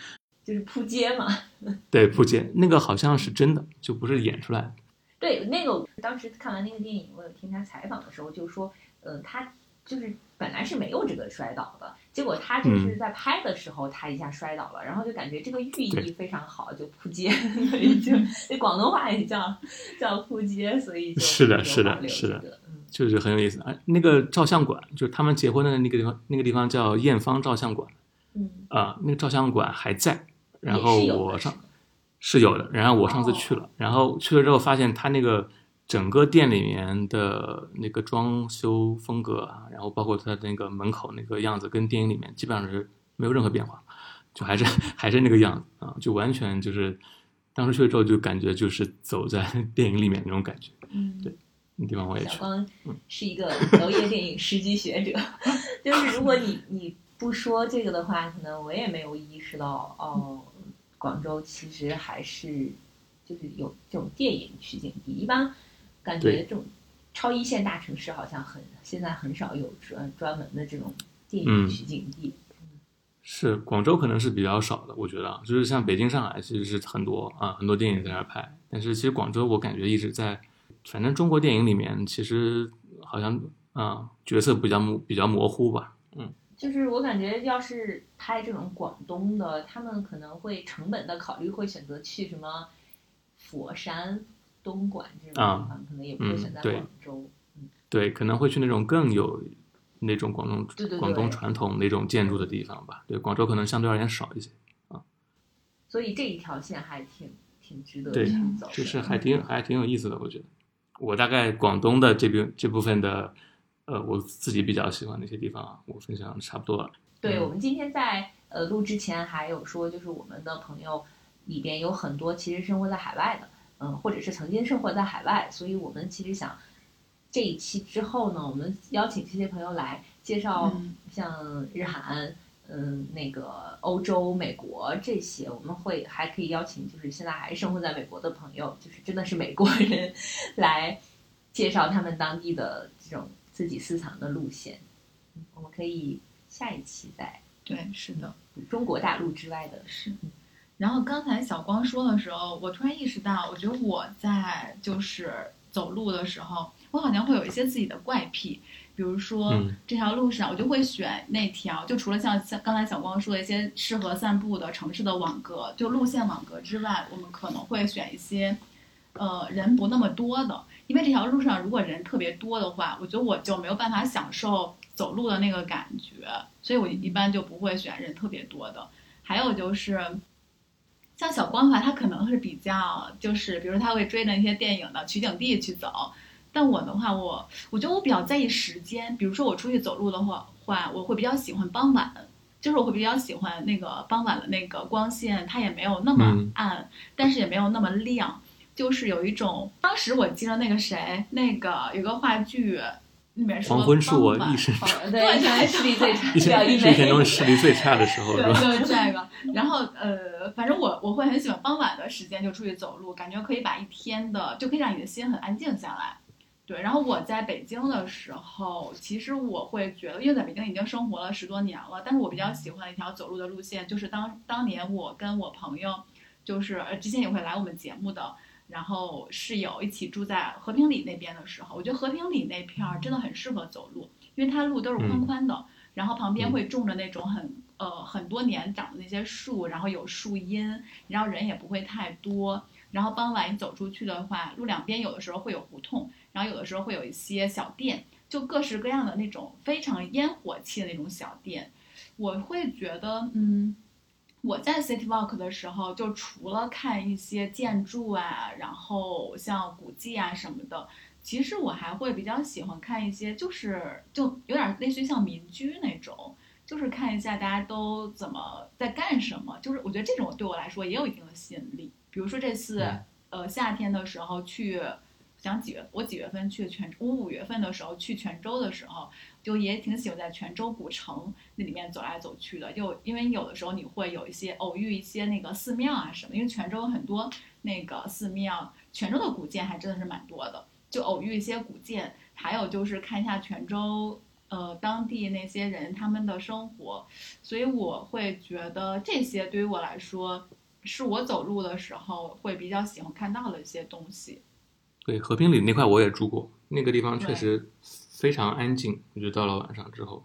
就是扑街嘛。(laughs) 对，扑街那个好像是真的，就不是演出来的。对，那个当时看完那个电影，我有听他采访的时候就说，嗯、他就是本来是没有这个摔倒的，结果他就是在拍的时候他一下摔倒了，然后就感觉这个寓意非常好，就扑街，(laughs) 所以就那广东话也叫叫扑街，所以就是的是的是的这个嗯确实很有意思。啊，那个照相馆，就是他们结婚的那个地方，那个地方叫艳芳照相馆。嗯啊、那个照相馆还在。然后我上是有的，然后我上次去了，然后去了之后发现他那个整个店里面的那个装修风格啊，然后包括它的那个门口那个样子，跟电影里面基本上是没有任何变化，就还是 (laughs) 还是那个样子啊，就完全就是当时去了之后就感觉就是走在 (laughs) 电影里面那种感觉。嗯，对那地方我也去，小光是一个楼业电影十级学者，(laughs) 就是如果你你不说这个的话，可能我也没有意识到哦，广州其实还是就是有这种电影取景地。一般感觉这种超一线大城市好像很现在很少有专专门的这种电影嗯取景地。是广州可能是比较少的，我觉得啊，就是像北京、上海其实是很多啊，很多电影在那儿拍。但是其实广州我感觉一直在，反正中国电影里面其实好像啊角色比较模比较模糊吧，嗯，就是我感觉，要是拍这种广东的，他们可能会成本的考虑，会选择去什么佛山、东莞这种地啊方，可能也不会嗯选在广州。对，可能会去那种更有那种广东广东传统那种建筑的地方吧。对，广州可能相对而言少一些啊。所以这一条线还挺挺值得对去走的。就是还挺还挺有意思的，我觉得。我大概广东的这边这部分的，呃，我自己比较喜欢的一些地方啊，我分享的差不多了。对，嗯我们今天在呃录之前还有说，就是我们的朋友里边有很多其实生活在海外的，嗯、或者是曾经生活在海外，所以我们其实想这一期之后呢，我们邀请这些朋友来介绍嗯像日韩。嗯，那个欧洲、美国这些，我们会还可以邀请，就是现在还生活在美国的朋友，就是真的是美国人，(laughs) 来介绍他们当地的这种自己私藏的路线。嗯我们可以下一期再对，是的。中国大陆之外的是。然后刚才小光说的时候，我突然意识到，我觉得我在就是走路的时候，我好像会有一些自己的怪癖，比如说、嗯这条路上，我就会选那条，就除了像像刚才小光说的一些适合散步的城市的网格，就路线网格之外，我们可能会选一些。呃，人不那么多的，因为这条路上如果人特别多的话，我觉得我就没有办法享受走路的那个感觉，所以我一般就不会选人特别多的。还有就是，像小光的话，他可能是比较就是，比如他会追着一些电影的取景地去走。但我的话，我我觉得我比较在意时间。比如说我出去走路的话，话我会比较喜欢傍晚，就是我会比较喜欢那个傍晚的那个光线，它也没有那么嗯暗，但是也没有那么亮，就是有一种。当时我记得那个谁，那个有个话剧里面说黄昏是我傍晚一生对，视力最差，一天中视力最差的时候，是对，吧？就是这个。然后呃，反正我我会很喜欢傍晚的时间就出去走路，感觉可以把一天的就可以让你的心很安静下来。对，然后我在北京的时候，其实我会觉得，因为在北京已经生活了十多年了，但是我比较喜欢一条走路的路线，就是当当年我跟我朋友，就是呃之前也会来我们节目的，然后室友一起住在和平里那边的时候，我觉得和平里那片儿真的很适合走路，因为它路都是宽宽的，然后旁边会种着那种很呃很多年长的那些树，然后有树荫，然后人也不会太多。然后傍晚你走出去的话，路两边有的时候会有胡同，然后有的时候会有一些小店，就各式各样的那种非常烟火气的那种小店。我会觉得，嗯，我在 City Walk 的时候，就除了看一些建筑啊，然后像古迹啊什么的，其实我还会比较喜欢看一些，就是就有点类似于像民居那种。就是看一下大家都怎么在干什么，就是我觉得这种对我来说也有一定的吸引力。比如说这次，呃，夏天的时候去，想几月？我几月份去泉？我五月份的时候去泉州的时候，就也挺喜欢在泉州古城那里面走来走去的。就因为有的时候你会有一些偶遇一些那个寺庙啊什么，因为泉州很多那个寺庙，泉州的古建还真的是蛮多的，就偶遇一些古建，还有就是看一下泉州。呃，当地那些人他们的生活，所以我会觉得这些对于我来说，是我走路的时候会比较喜欢看到的一些东西。对，和平里那块我也住过，那个地方确实非常安静。我觉得到了晚上之后，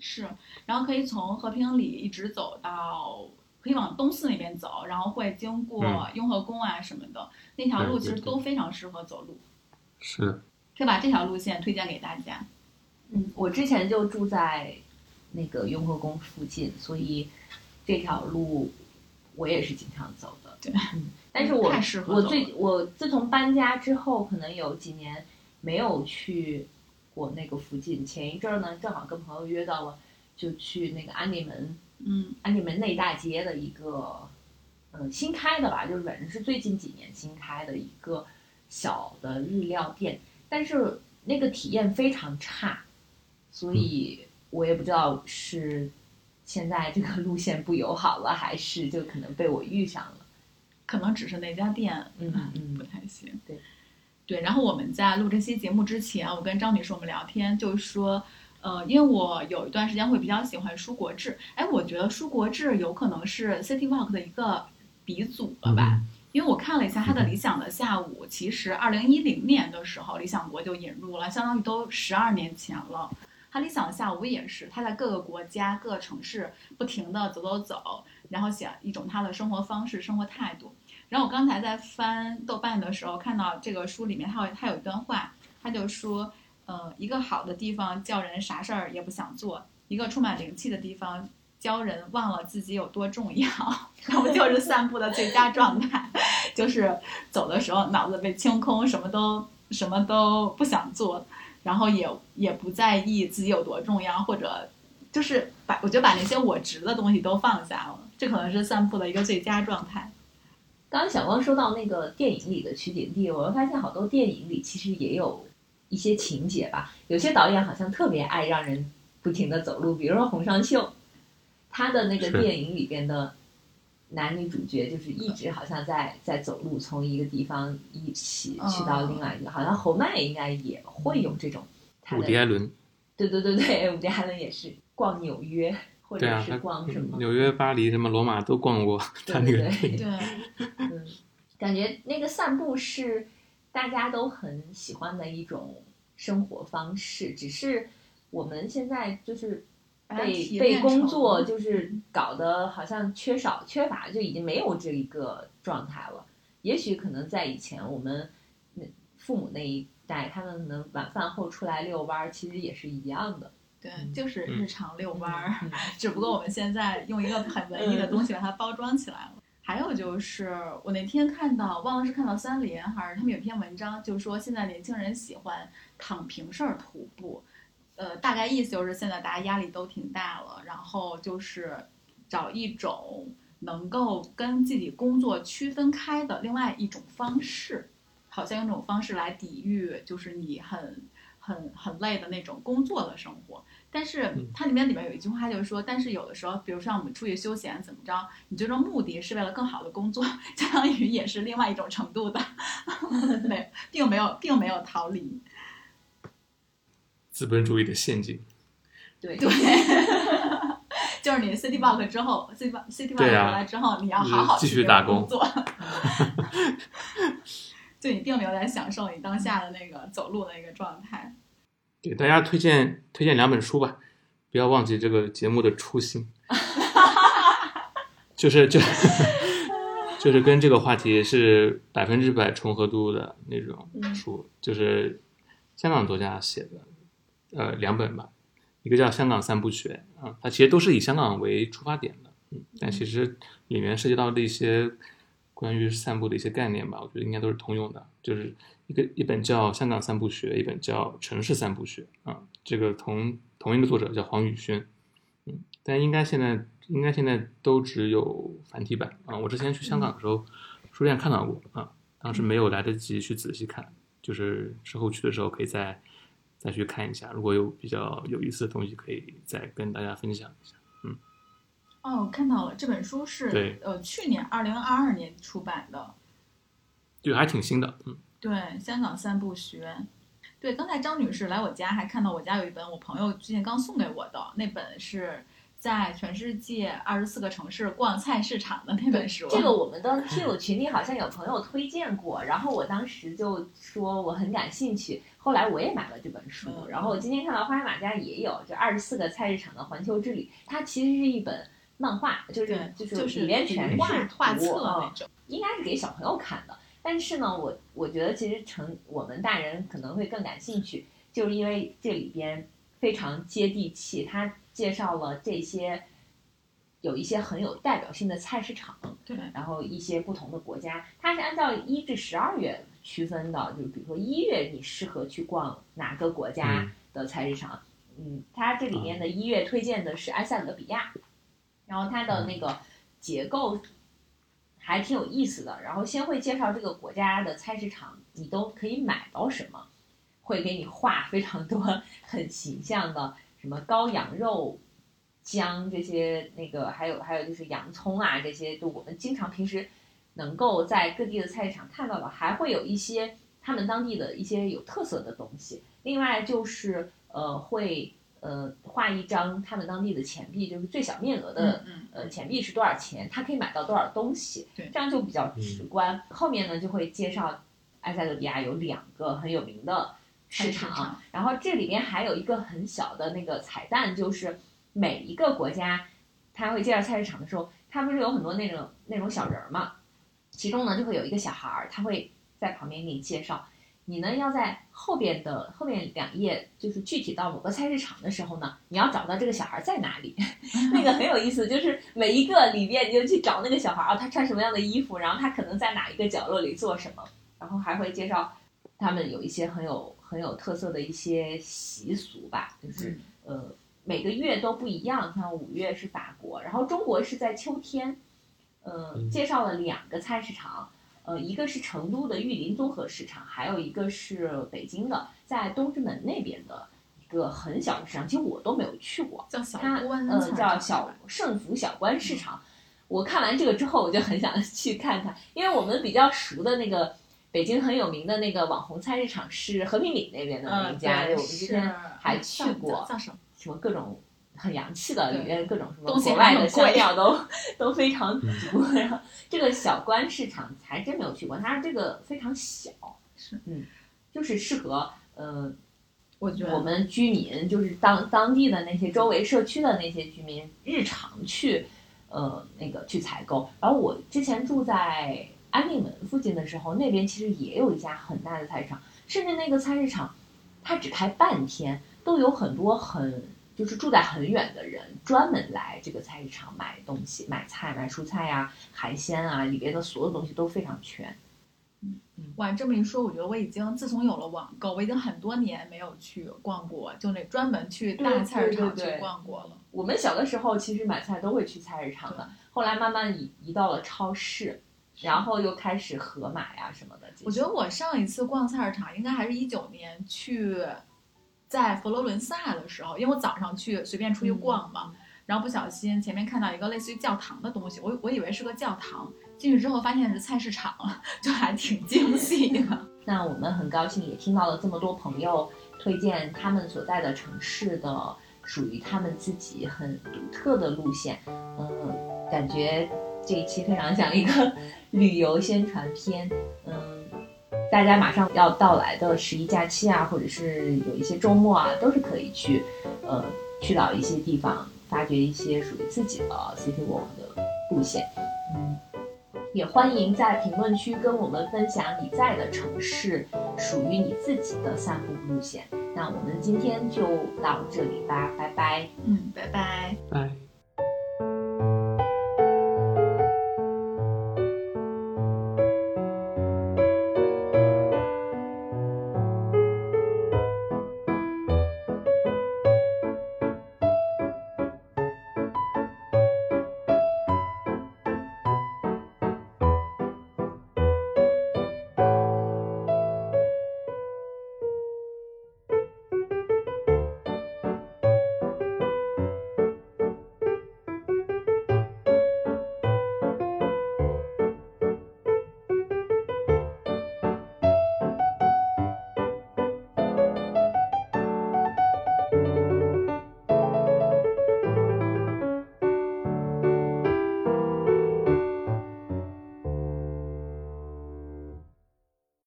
是，然后可以从和平里一直走到，可以往东四那边走，然后会经过嗯雍和宫啊什么的，那条路其实都非常适合走路。是，可以把这条路线推荐给大家。嗯，我之前就住在那个雍和宫附近，所以这条路我也是经常走的。对，嗯，(laughs) 但是我太适合我最我自从搬家之后，可能有几年没有去过那个附近。前一阵儿呢，正好跟朋友约到了，就去那个安定门嗯安定门内大街的一个，嗯，新开的吧，就是反正是最近几年新开的一个小的日料店，但是那个体验非常差，所以我也不知道是现在这个路线不友好了，还是就可能被我遇上了。可能只是那家店嗯嗯不太行。对，对。然后我们在录这期节目之前，我跟张女士我们聊天，就是说，呃，因为我有一段时间会比较喜欢舒国志，哎，我觉得舒国志有可能是 City Walk 的一个鼻祖了吧。因为我看了一下他的《理想的下午》，其实二零一零年的时候，理想国就引入了，相当于都十二年前了。他理想的下午也是，他在各个国家、各个城市不停的走走走，然后写一种他的生活方式、生活态度。然后我刚才在翻豆瓣的时候，看到这个书里面它有它有一段话，他就说，呃，一个好的地方叫人啥事儿也不想做，一个充满灵气的地方教人忘了自己有多重要。(laughs) 然后就是散步的最佳状态，(laughs) 就是走的时候脑子被清空，什么都什么都不想做，然后也也不在意自己有多重要，或者就是把我觉得把那些我值的东西都放下了，这可能是散步的一个最佳状态。刚刚小光说到那个电影里的取景地，我又发现好多电影里其实也有一些情节吧。有些导演好像特别爱让人不停的走路，比如说洪尚秀，他的那个电影里边的男女主角就是一直好像在在走路，从一个地方一起去到另外一个。好像侯麦应该也会有这种。他伍的迪艾伦，对对对对，伍迪艾伦也是逛纽约或者对啊，是他逛什么。纽约、巴黎、什么罗马都逛过，他那个对对对，嗯，感觉那个散步是大家都很喜欢的一种生活方式，只是我们现在就是被被工作就是搞得好像缺少缺乏，就已经没有这一个状态了。也许可能在以前我们那父母那一代，他们可能晚饭后出来遛弯儿，其实也是一样的。对，就是日常遛弯儿。嗯只不过我们现在用一个很文艺的东西把它包装起来了。还有就是，我那天看到，忘了是看到三联还是他们有篇文章，就说现在年轻人喜欢躺平式儿徒步，呃，大概意思就是现在大家压力都挺大了，然后就是找一种能够跟自己工作区分开的另外一种方式，好像用这种方式来抵御，就是你很很很累的那种工作的生活。但是它里面里面有一句话就是说，但是有的时候，比如像我们出去休闲怎么着，你最终目的是为了更好的工作，(laughs) 相当于也是另外一种程度的，(laughs) 没，并没有，并没有逃离。资本主义的陷阱。对对，(laughs) 就是你 City Walk 之后，City City Walk 回来之后，你要好好继续打工工作。就你并没有在享受你当下的那个走路的那个状态。给大家推荐推荐两本书吧，不要忘记这个节目的初心，(laughs) 就是就就是跟这个话题是百分之百重合度的那种书，就是香港作家写的，呃，两本吧，一个叫《香港三部曲》啊，它其实都是以香港为出发点的，嗯，但其实里面涉及到的一些关于散步的一些概念吧，我觉得应该都是通用的，就是一个一本叫《香港三部学》，一本叫《城市三部学》啊，这个同同一个作者叫黄宇轩，嗯，但应该现在应该现在都只有繁体版啊。我之前去香港的时候，书店看到过啊，当时没有来得及去仔细看，就是之后去的时候可以再再去看一下，如果有比较有意思的东西，可以再跟大家分享一下。嗯哦，我看到了，这本书是对呃去年二零二二年出版的，对还挺新的，嗯，对，香港三步学。对，刚才张女士来我家，还看到我家有一本我朋友最近刚送给我的，那本是在全世界二十四个城市逛菜市场的那本书。这个我们的听友群里好像有朋友推荐过，然后我当时就说我很感兴趣，后来我也买了这本书，嗯然后我今天看到花海马家也有，就二十四个菜市场的环球之旅，它其实是一本漫画，就是，就就是里面全画是画册那种。应该是给小朋友看的。但是呢，我我觉得其实成我们大人可能会更感兴趣，就是因为这里边非常接地气，它介绍了这些有一些很有代表性的菜市场，对，然后一些不同的国家，它是按照一至十二月区分的，就是比如说一月你适合去逛哪个国家的菜市场，嗯，它这里面的一月推荐的是埃塞俄比亚，然后它的那个结构还挺有意思的，然后先会介绍这个国家的菜市场，你都可以买到什么，会给你画非常多很形象的什么羔羊肉。姜这些那个还有还有就是洋葱啊，这些就我们经常平时能够在各地的菜市场看到的，还会有一些他们当地的一些有特色的东西。另外就是呃会呃画一张他们当地的钱币，就是最小面额的呃钱币是多少钱，他可以买到多少东西，这样就比较直观。后面呢就会介绍埃塞俄比亚有两个很有名的市场，然后这里边还有一个很小的那个彩蛋就是。每一个国家，他会介绍菜市场的时候，他不是有很多那种那种小人儿嘛？其中呢，就会有一个小孩儿，他会在旁边给你介绍。你呢，要在后边的后面两页，就是具体到某个菜市场的时候呢，你要找到这个小孩在哪里。(laughs) 那个很有意思，就是每一个里边你就去找那个小孩啊，他穿什么样的衣服，然后他可能在哪一个角落里做什么，然后还会介绍他们有一些很有很有特色的一些习俗吧，就是呃。每个月都不一样，像五月是法国，然后中国是在秋天。呃，介绍了两个菜市场，呃，一个是成都的玉林综合市场，还有一个是北京的，在东直门那边的一个很小的市场，其实我都没有去过。叫小关，呃，叫小盛福小关市场。我看完这个之后，我就很想 (laughs) 去看看，因为我们比较熟的那个北京很有名的那个网红菜市场是和平里那边的那一家，我们之前还去过。叫什么各种很洋气的，里面各种什么国外的香料都都非常足。然后这个小关市场还真没有去过，它这个非常小，是嗯，就是适合呃，我觉得我们居民就是当当地的那些周围社区的那些居民日常去呃那个去采购。然后我之前住在安定门附近的时候，那边其实也有一家很大的菜市场，甚至那个菜市场它只开半天，都有很多很。就是住在很远的人，专门来这个菜市场买东西、买菜、买蔬菜呀、海鲜啊，里边的所有东西都非常全。嗯嗯，哇，这么一说，我觉得我已经自从有了网购，我已经很多年没有去逛过，就那专门去大菜市场去逛过了。我们小的时候其实买菜都会去菜市场的，后来慢慢移移到了超市，然后又开始盒马呀什么的。我觉得我上一次逛菜市场应该还是一九年去。在佛罗伦萨的时候，因为我早上去随便出去逛嘛，然后不小心前面看到一个类似于教堂的东西，我我以为是个教堂，进去之后发现是菜市场，就还挺惊喜的。(laughs) 那我们很高兴也听到了这么多朋友推荐他们所在的城市的属于他们自己很独特的路线，嗯，感觉这一期非常像一个 (laughs) 旅游宣传片，嗯。大家马上要到来的十一假期啊，或者是有一些周末啊，都是可以去，呃，去到一些地方，发掘一些属于自己的 City Walk 的路线。嗯，也欢迎在评论区跟我们分享你在的城市属于你自己的散步路线。那我们今天就到这里吧，拜拜。嗯，拜拜。拜。